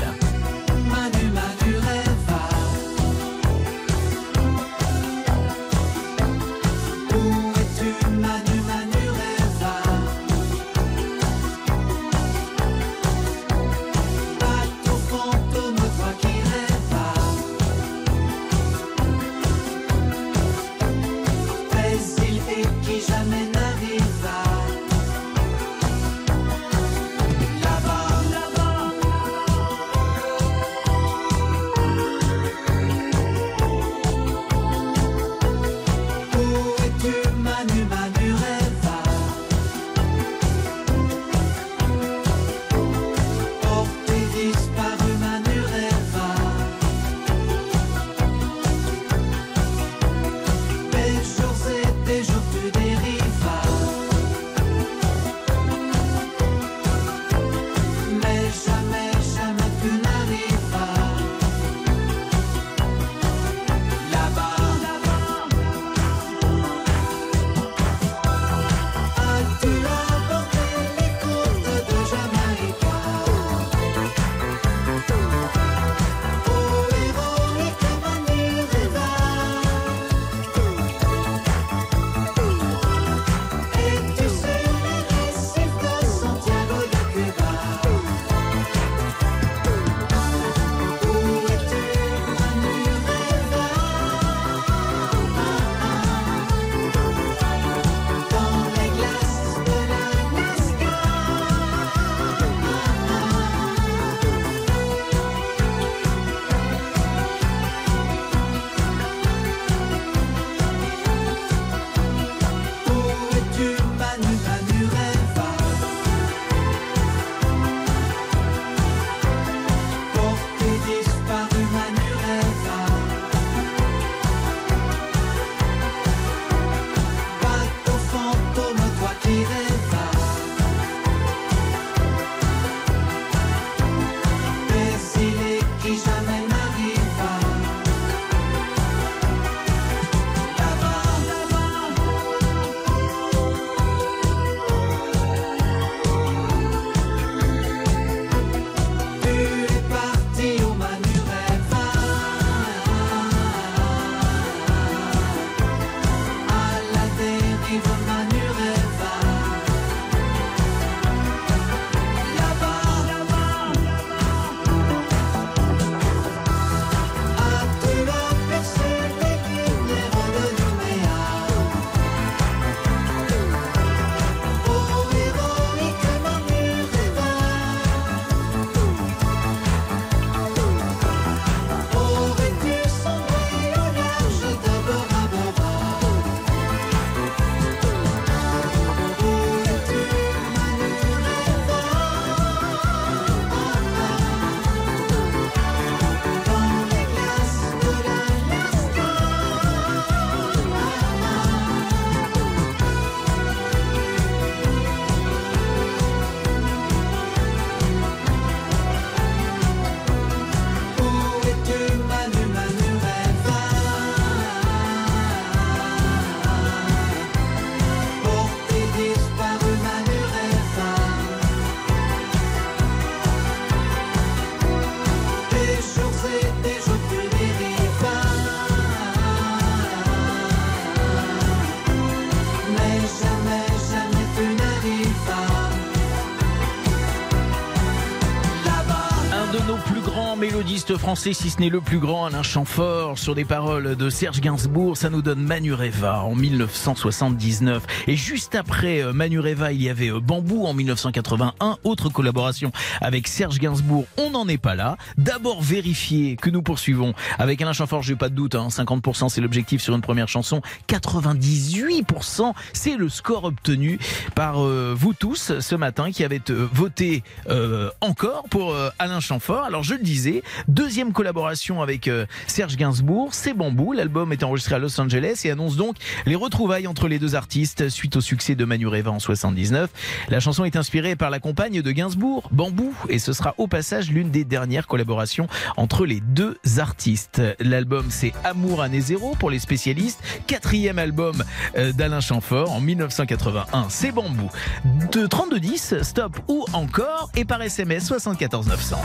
Français, si ce n'est le plus grand, Alain Chamfort, sur des paroles de Serge Gainsbourg, ça nous donne Manureva en 1979. Et juste après euh, Manureva, il y avait euh, Bambou en 1981, autre collaboration avec Serge Gainsbourg. On n'en est pas là. D'abord vérifier que nous poursuivons avec Alain Chamfort, j'ai pas de doute, hein, 50% c'est l'objectif sur une première chanson, 98% c'est le score obtenu par euh, vous tous ce matin qui avez voté encore pour Alain Chamfort. Alors je le disais, deuxième collaboration avec euh, Serge Gainsbourg, c'est Bambou. L'album est enregistré à Los Angeles et annonce donc les retrouvailles entre les deux artistes suite au succès de Manureva en 79. La chanson est inspirée par la compagne de Gainsbourg, Bambou, et ce sera au passage l'une des dernières collaborations entre les deux artistes. L'album c'est Amour année zéro pour les spécialistes, quatrième album euh, d'Alain Chamfort en 1981, c'est Bambou. De 3210, stop ou encore et par SMS 74 900.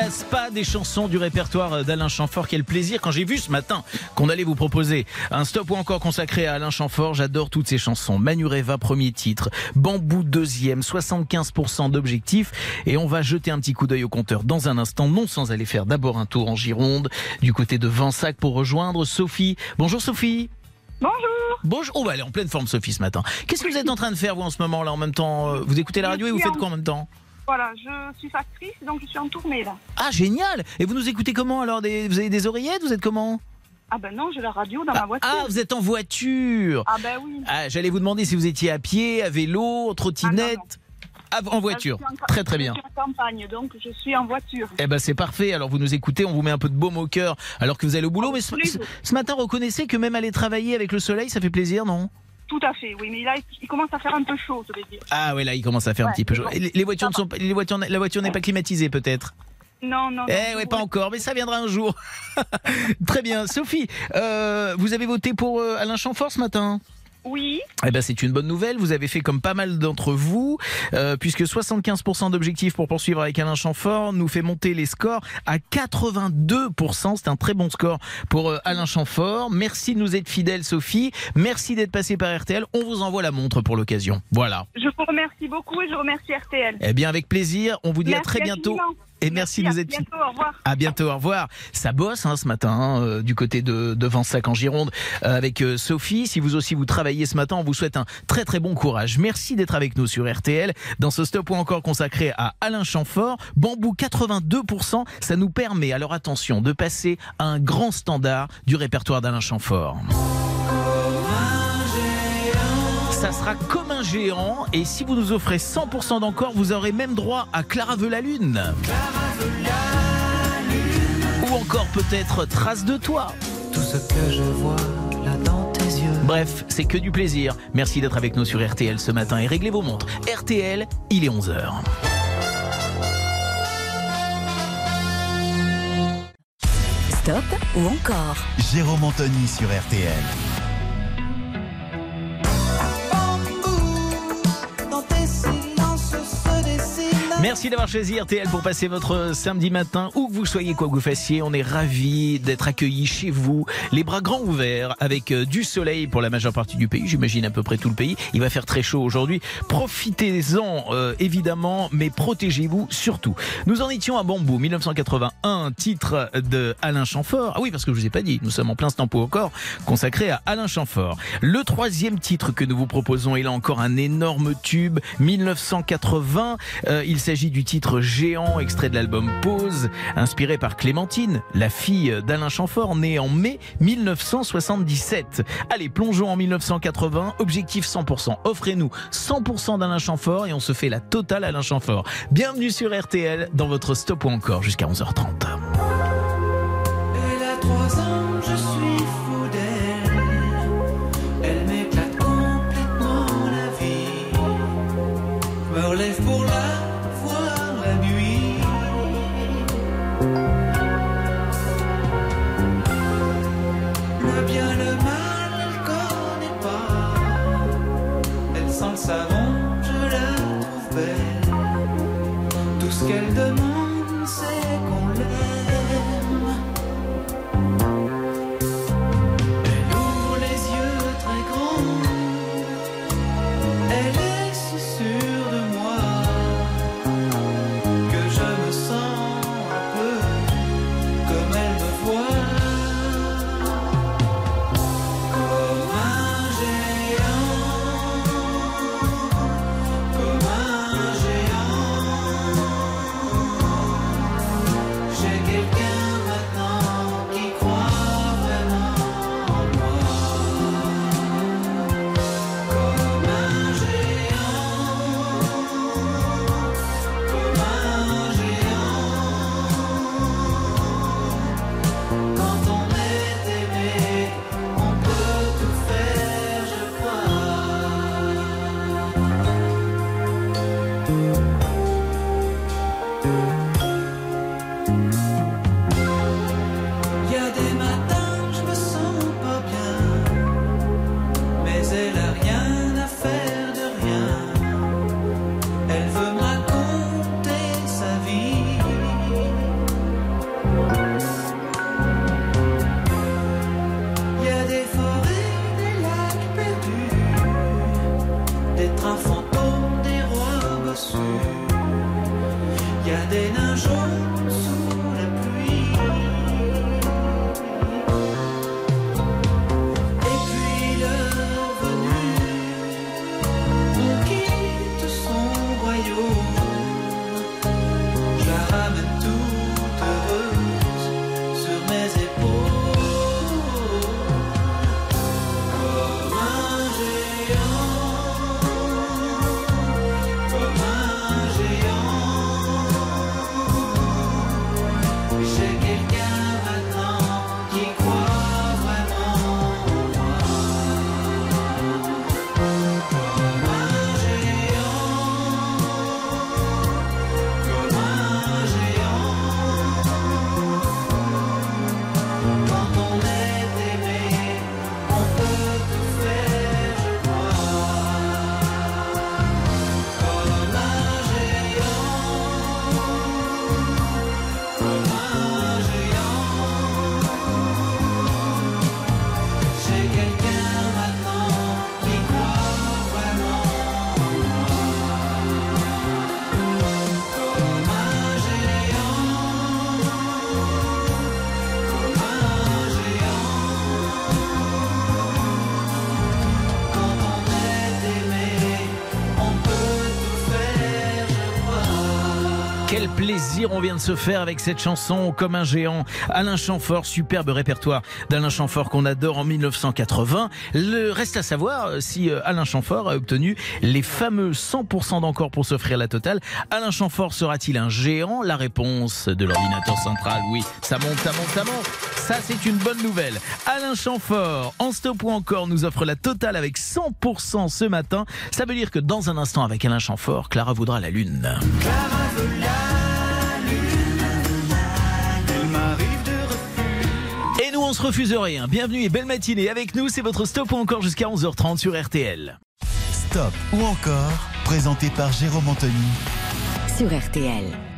Lasse pas des chansons du répertoire d'Alain Chamfort. Quel plaisir quand j'ai vu ce matin qu'on allait vous proposer un stop ou encore consacré à Alain Chamfort. J'adore toutes ces chansons. Manureva, premier titre. Bambou, deuxième. 75% d'objectifs. Et on va jeter un petit coup d'œil au compteur dans un instant. Non sans aller faire d'abord un tour en Gironde, du côté de Vansac pour rejoindre Sophie. Bonjour Sophie. Bonjour. Bonjour. Oh, bah, elle est en pleine forme, Sophie, ce matin. Qu'est-ce que vous êtes en train de faire, vous, en ce moment, là, en même temps? Euh, Vous écoutez la radio et vous faites quoi en même temps? Voilà, je suis factrice, donc je suis en tournée là. Ah, génial Et vous nous écoutez comment, alors des... Vous avez des oreillettes Vous êtes comment? Ah ben non, j'ai la radio dans ma voiture. Ah, vous êtes en voiture Ah ben oui. Ah, J'allais vous demander si vous étiez à pied, à vélo, en trottinette. Ah, en voiture. En- Très très bien. Je suis en campagne, donc je suis en voiture. Eh ben c'est parfait. Alors vous nous écoutez, on vous met un peu de baume au cœur alors que vous allez au boulot. Mais ce, ce- ce matin, reconnaissez que même aller travailler avec le soleil, ça fait plaisir, non? Tout à fait, oui, mais là, il commence à faire un peu chaud, je vais dire. Ah ouais, là il commence à faire un petit peu chaud. bon. Les, les voitures ne sont, pas- les voitures, la voiture n'est pas climatisée peut-être? Non, non, non. Eh ouais, pas encore, mais ça viendra un jour. Très bien, Sophie. euh, vous avez voté pour euh, Alain Chamfort ce matin? Oui, Eh ben c'est une bonne nouvelle. Vous avez fait comme pas mal d'entre vous, euh, puisque 75% d'objectifs pour poursuivre avec Alain Chamfort nous fait monter les scores à 82%. C'est un très bon score pour euh, Alain Chamfort. Merci de nous être fidèles, Sophie. Merci d'être passé par RTL. On vous envoie la montre pour l'occasion. Voilà. je vous remercie beaucoup et je remercie RTL. Eh bien, avec plaisir. On vous dit à très bientôt. infiniment. Et merci, de à nous être bientôt, au revoir. à bientôt, au revoir. Ça bosse hein, ce matin hein, euh, du côté de, de Vansac en Gironde euh, avec euh, Sophie. Si vous aussi vous travaillez ce matin, on vous souhaite un très très bon courage. Merci d'être avec nous sur RTL dans ce stop ou encore consacré à Alain Chamfort. Bambou 82%, ça nous permet, alors attention, de passer à un grand standard du répertoire d'Alain Chamfort. Ça sera comme un géant et si vous nous offrez 100% d'encore, vous aurez même droit à Clara veut la lune. Ou encore peut-être Trace de toi. Tout ce que je vois là dans tes yeux. Bref, c'est que du plaisir. Merci d'être avec nous sur RTL ce matin et réglez vos montres. RTL, il est 11h. Stop ou encore Jérôme Anthony sur RTL. Merci d'avoir choisi RTL pour passer votre samedi matin, où que vous soyez, quoi que vous fassiez. On est ravis d'être accueillis chez vous, les bras grands ouverts, avec euh, du soleil pour la majeure partie du pays, j'imagine à peu près tout le pays. Il va faire très chaud aujourd'hui. Profitez-en, euh, évidemment, mais protégez-vous surtout. Nous en étions à Bambou, 1981, titre de Alain Chamfort. Ah oui, parce que je vous ai pas dit, nous sommes en plein stampo corps, consacré à Alain Chamfort. Le troisième titre que nous vous proposons est là encore un énorme tube, 1980. Euh, il s'agit du titre Géant, extrait de l'album Pause, inspiré par Clémentine, la fille d'Alain Chamfort, née en mai 1977. Allez, plongeons en 1980, objectif 100%. Offrez-nous 100% d'Alain Chamfort et on se fait la totale Alain Chamfort. Bienvenue sur RTL dans votre stop ou encore jusqu'à 11h30. Elle a trois ans, Giron vient de se faire avec cette chanson comme un géant. Alain Chamfort, superbe répertoire d'Alain Chamfort qu'on adore en 1980. Le reste à savoir euh, si euh, Alain Chamfort a obtenu les fameux 100% d'encore pour s'offrir la totale. Alain Chamfort sera-t-il un géant? La réponse de l'ordinateur central, oui, ça monte, ça monte, ça monte. Ça, c'est une bonne nouvelle. Alain Chamfort, en stop ou encore, nous offre la totale avec 100% ce matin. Ça veut dire que dans un instant, avec Alain Chamfort, Clara voudra la lune. Et nous, on se refuse rien. Bienvenue et belle matinée. Avec nous, c'est votre stop ou encore jusqu'à 11h30 sur RTL. Stop ou encore, présenté par Jérôme Anthony. Sur RTL.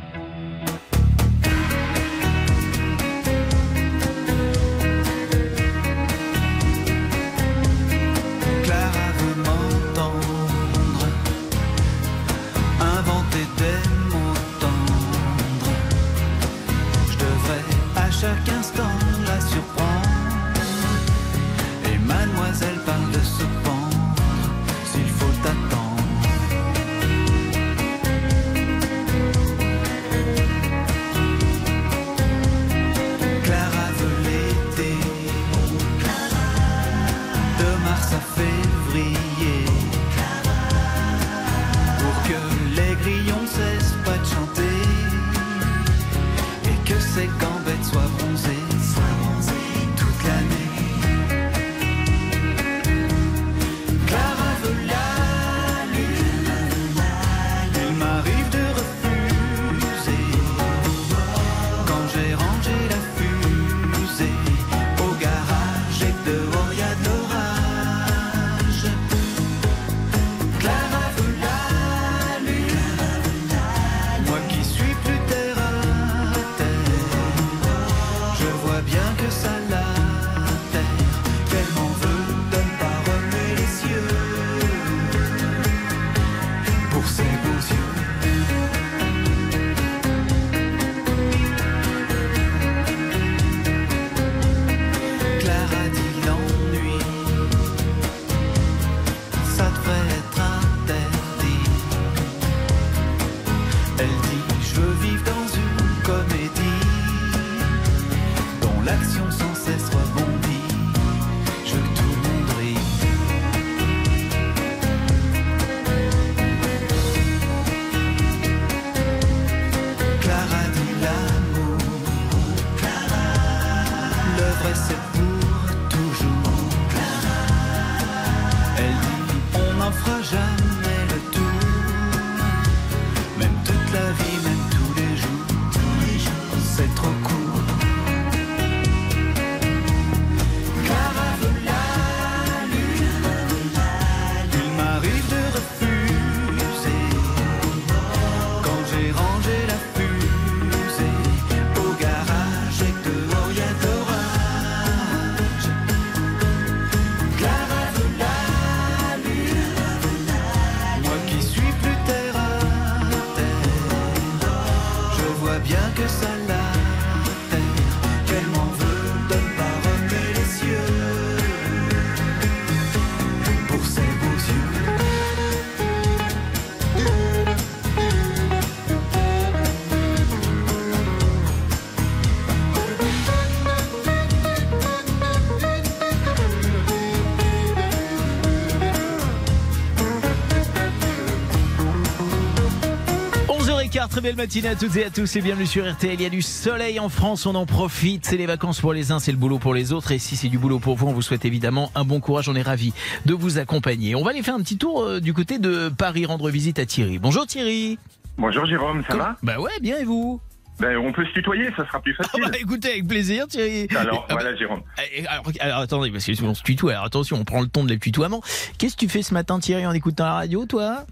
Belle matinée à toutes et à tous et bienvenue sur RTL. Il y a du soleil en France, on en profite. C'est les vacances pour les uns, c'est le boulot pour les autres. Et si c'est du boulot pour vous, on vous souhaite évidemment un bon courage. On est ravis de vous accompagner. On va aller faire un petit tour euh, du côté de Paris, rendre visite à Thierry. Bonjour Thierry. Bonjour Jérôme, ça va? Bah ouais, bien et vous? Ben, On peut se tutoyer, ça sera plus facile. Bah écoutez, avec plaisir Thierry. Alors Ah bah, voilà Jérôme. eh, alors, alors, attendez, parce qu'on se tutoie. Alors attention, on prend le ton de les tutoiements. Qu'est-ce que tu fais ce matin Thierry en écoutant la radio, toi?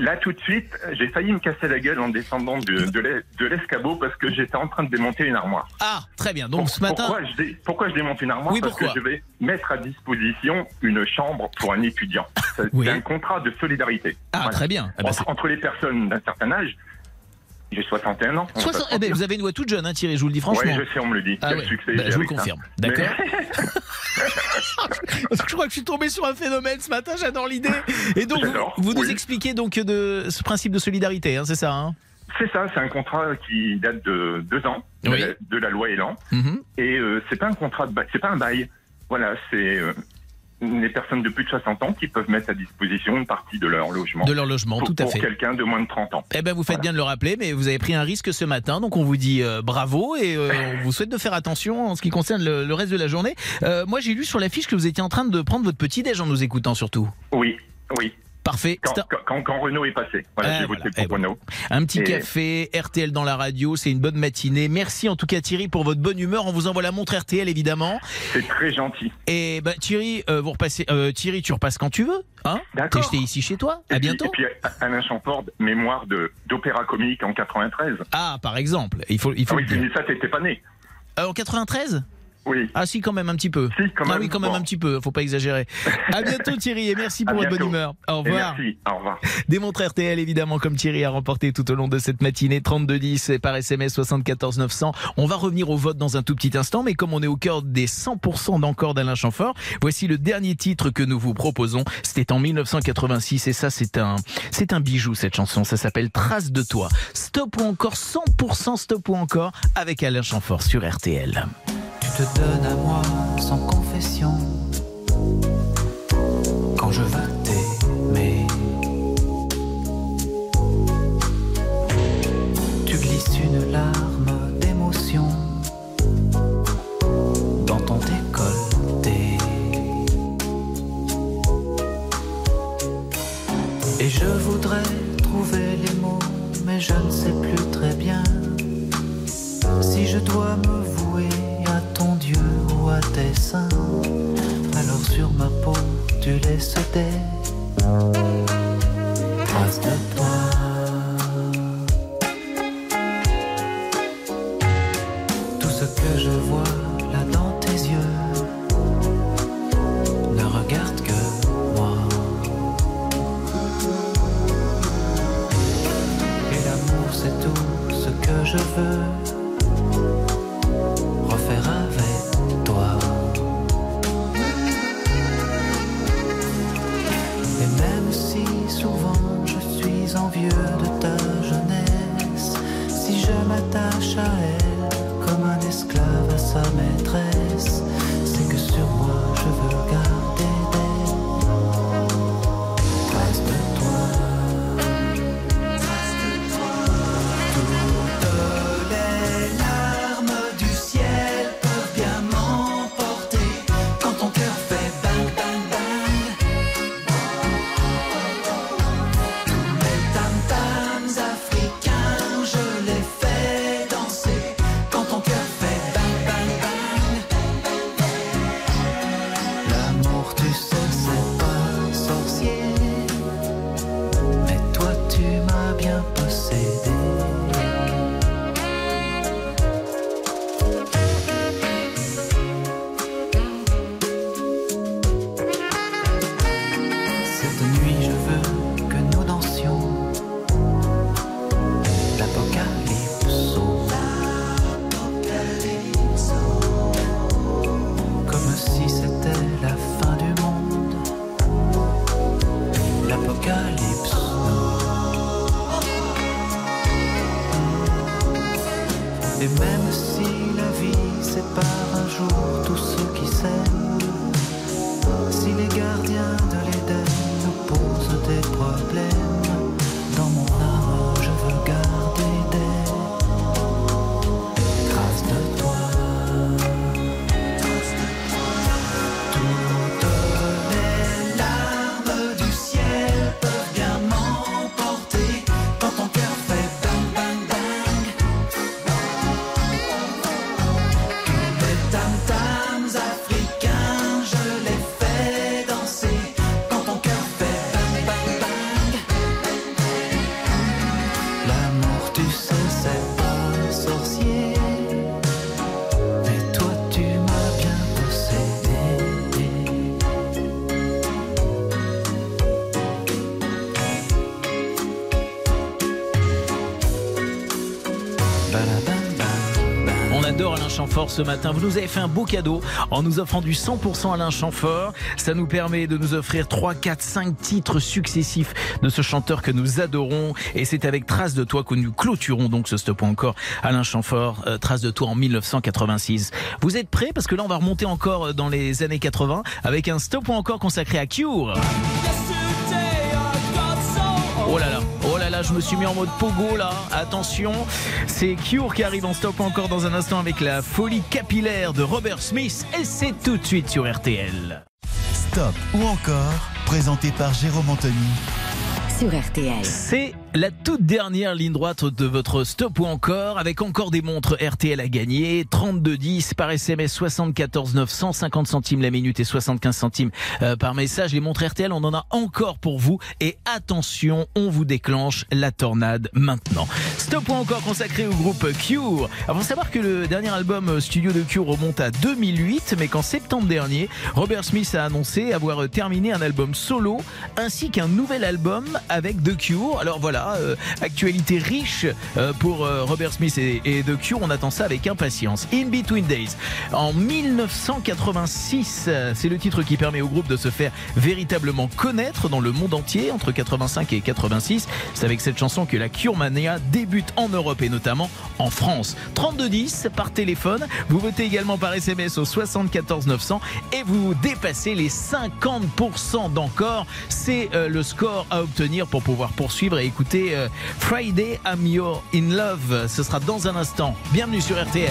Là tout de suite, j'ai failli me casser la gueule en descendant de, de l'es- de l'escabeau parce que j'étais en train de démonter une armoire. Ah, très bien. Donc Pour- ce matin. Pourquoi je, dé- pourquoi je démonte une armoire Oui, Parce que je vais mettre à disposition une chambre pour un étudiant. C'est Oui. un contrat de solidarité. Ah, très bien. Ah bah, entre les personnes d'un certain âge, j'ai 61 ans. on va pas 60 se eh ben, vous avez une voix toute jeune, hein, Thierry, je vous le dis franchement. Ouais, je sais, on me le dit. Ah Quel ouais. succès Bah, je vous le confirme. Mais- D'accord. je crois que je suis tombé sur un phénomène ce matin, j'adore l'idée. Et donc, vous, nous oui. expliquez donc de ce principe de solidarité, hein, c'est ça hein C'est ça, c'est un contrat qui date de deux ans de, Oui. la, de la loi Elan. Mhm. Et euh, c'est pas un contrat c'est pas un bail. Voilà, c'est euh, les personnes de plus de 60 ans qui peuvent mettre à disposition une partie de leur logement. De leur logement, pour, tout à pour fait. quelqu'un de moins de 30 ans. Eh ben, vous faites bien de le rappeler, mais vous avez pris un risque ce matin, donc on vous dit euh, bravo et euh, on vous souhaite de faire attention en ce qui concerne le, le reste de la journée. Euh, moi, j'ai lu sur l'affiche que vous étiez en train de prendre votre petit déj en nous écoutant, surtout. Oui, oui. Parfait. Quand, Renault est passé. Voilà, Ah, j'ai voté Eh pour ben, Renault. Un petit Et- café, RTL dans la radio, c'est une bonne matinée. Merci en tout cas Thierry pour votre bonne humeur. On vous envoie la montre RTL évidemment. C'est très gentil. Et bah, Thierry, euh, vous repassez, euh, Thierry, tu repasses quand tu veux. Hein? D'accord. T'es jeté ici chez toi. Et À puis- bientôt. Et puis Alain Chamfort, mémoire de d'opéra comique en 93. Ah, par exemple, il faut, il faut Ah oui, le dire. ça, t'étais pas né. Euh, en 93 Oui. Ah si, quand même un petit peu. Si, quand Ah même. oui, quand même Bon. un petit peu. Faut pas exagérer. À bientôt Thierry et merci pour votre bonne humeur. Au Et revoir. merci. Au revoir. Des montres RTL évidemment comme Thierry a remporté tout au long de cette matinée 3210 et par SMS 74 900. On va revenir au vote dans un tout petit instant mais comme on est au cœur des 100% d'encore d'Alain Chamfort, voici le dernier titre que nous vous proposons. C'était en 1986 et ça c'est un c'est un bijou cette chanson, ça s'appelle Trace de toi. Stop ou encore 100% stop ou encore avec Alain Chamfort sur RTL. Te donnes à moi sans confession quand je veux t'aimer. Tu glisses une larme d'émotion dans ton décolleté. Et je voudrais trouver les mots, mais je ne sais plus très bien si je dois me tes saints, alors sur ma peau tu laisses des traces de Et même si la vie sépare un jour tous ceux Ce matin. Vous nous avez fait un beau cadeau en nous offrant du 100% Alain Chamfort. Ça nous permet de nous offrir 3, 4, 5 titres successifs de ce chanteur que nous adorons. Et c'est avec Trace de toi que nous clôturons donc ce stop encore Alain Chamfort, euh, Trace de toi en 1986. Vous êtes prêts? Parce que là, on va remonter encore dans les années 80 avec un stop encore consacré à Cure. Là je me suis mis en mode pogo là. Attention, c'est Cure qui arrive en stop encore dans un instant avec la folie capillaire de Robert Smith et c'est tout de suite sur RTL. Stop ou encore, présenté par Jérôme Anthony sur RTL. C'est la toute dernière ligne droite de votre stop ou encore, avec encore des montres RTL à gagner. 3210 par SMS 74 900, 50 centimes la minute et 75 centimes euh, par message. Les montres RTL, on en a encore pour vous. Et attention, on vous déclenche la tornade maintenant. Stop ou encore consacré au groupe Cure. Avant de savoir que le dernier album studio de Cure remonte à 2008, mais qu'en septembre dernier, Robert Smith a annoncé avoir terminé un album solo ainsi qu'un nouvel album avec The Cure. Alors voilà, euh, actualité riche euh, pour euh, Robert Smith et, The Cure. On attend ça avec impatience. In Between Days. En 1986, c'est le titre qui permet au groupe de se faire véritablement connaître dans le monde entier entre 85 et 86. C'est avec cette chanson que la Cure Mania débute en Europe et notamment en France. 3210 par téléphone. Vous votez également par SMS au 74 900 et vous dépassez les 50% d'encore. C'est le score à obtenir pour pouvoir poursuivre et écouter euh, Friday I'm Your in Love. Ce sera dans un instant. Bienvenue sur RTL.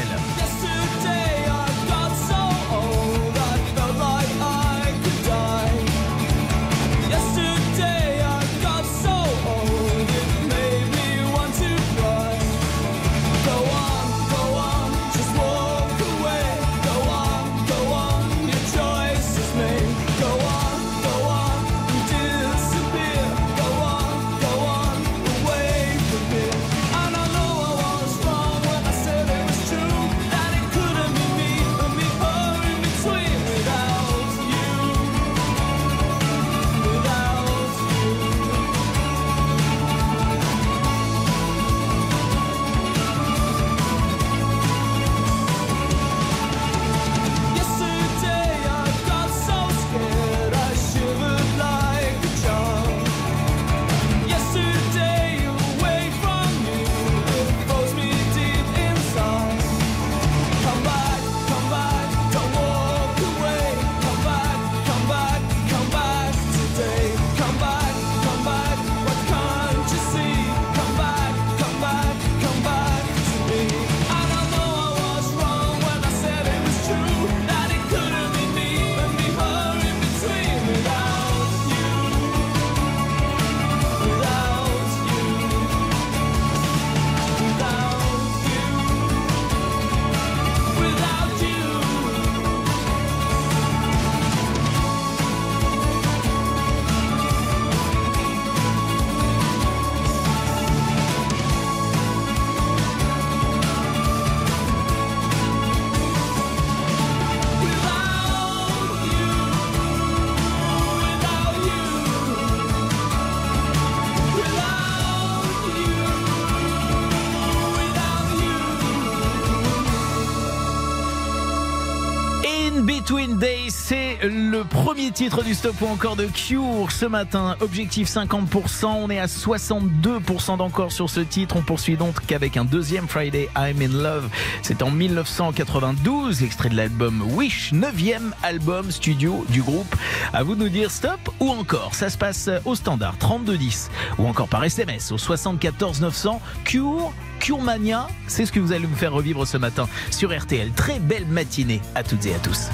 Premier titre du stop ou encore de Cure ce matin. Objectif 50%, on est à 62% d'encore sur ce titre. On poursuit donc qu'avec un deuxième Friday I'm in Love. C'est en 1992, extrait de l'album Wish, 9e album studio du groupe. À vous de nous dire stop ou encore. Ça se passe au standard 3210 ou encore par SMS au 74 900. Cure Curemania, c'est ce que vous allez me faire revivre ce matin sur RTL. Très belle matinée à toutes et à tous.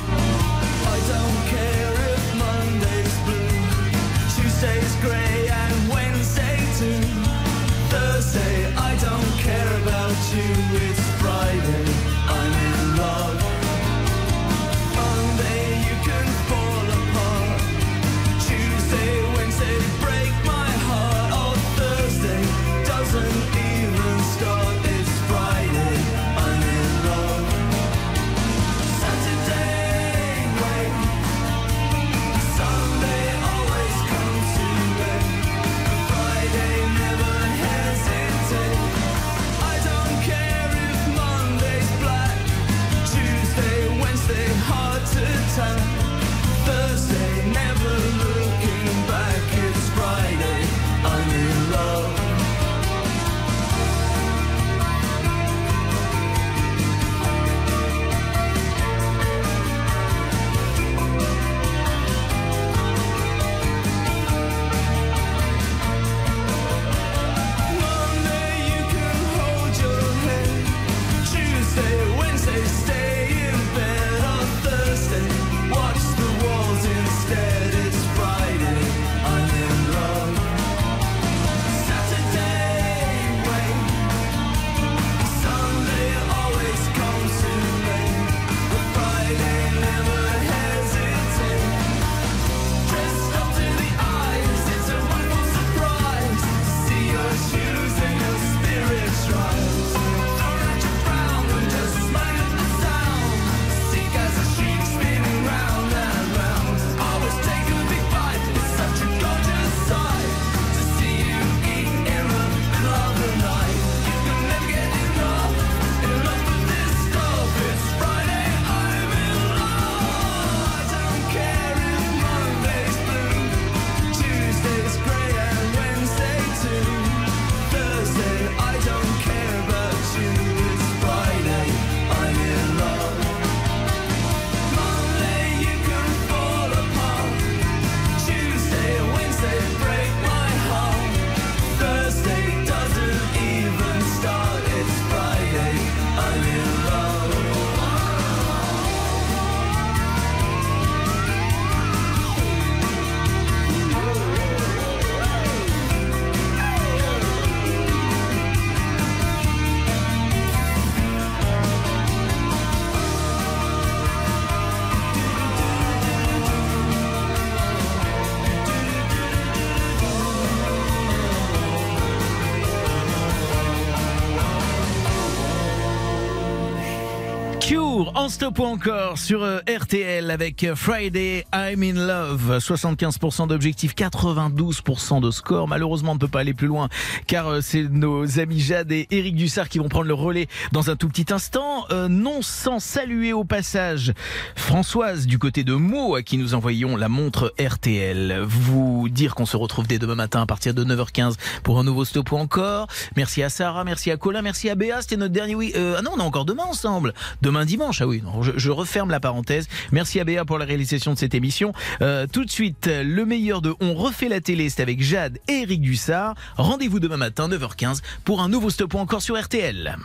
Retour en stop ou encore sur euh, RTL avec euh, Friday I'm in Love. 75% d'objectifs, 92% de score. Malheureusement, on ne peut pas aller plus loin car euh, c'est nos amis Jade et Eric Dussard qui vont prendre le relais dans un tout petit instant. Euh, non sans saluer au passage Françoise du côté de Meaux à qui nous envoyons la montre RTL. Vous dire qu'on se retrouve dès demain matin à partir de 9h15 pour un nouveau stop ou encore. Merci à Sarah, merci à Colin, merci à Béa. C'était notre dernier oui. Euh, ah non, on est encore demain ensemble. Demain dimanche. Ah oui, je, referme la parenthèse. Merci à Béa pour la réalisation de cette émission. Euh, tout de suite, le meilleur de On refait la télé, c'est avec Jade et Eric Dussard. Rendez-vous demain matin 9h15 pour un nouveau stop encore sur RTL.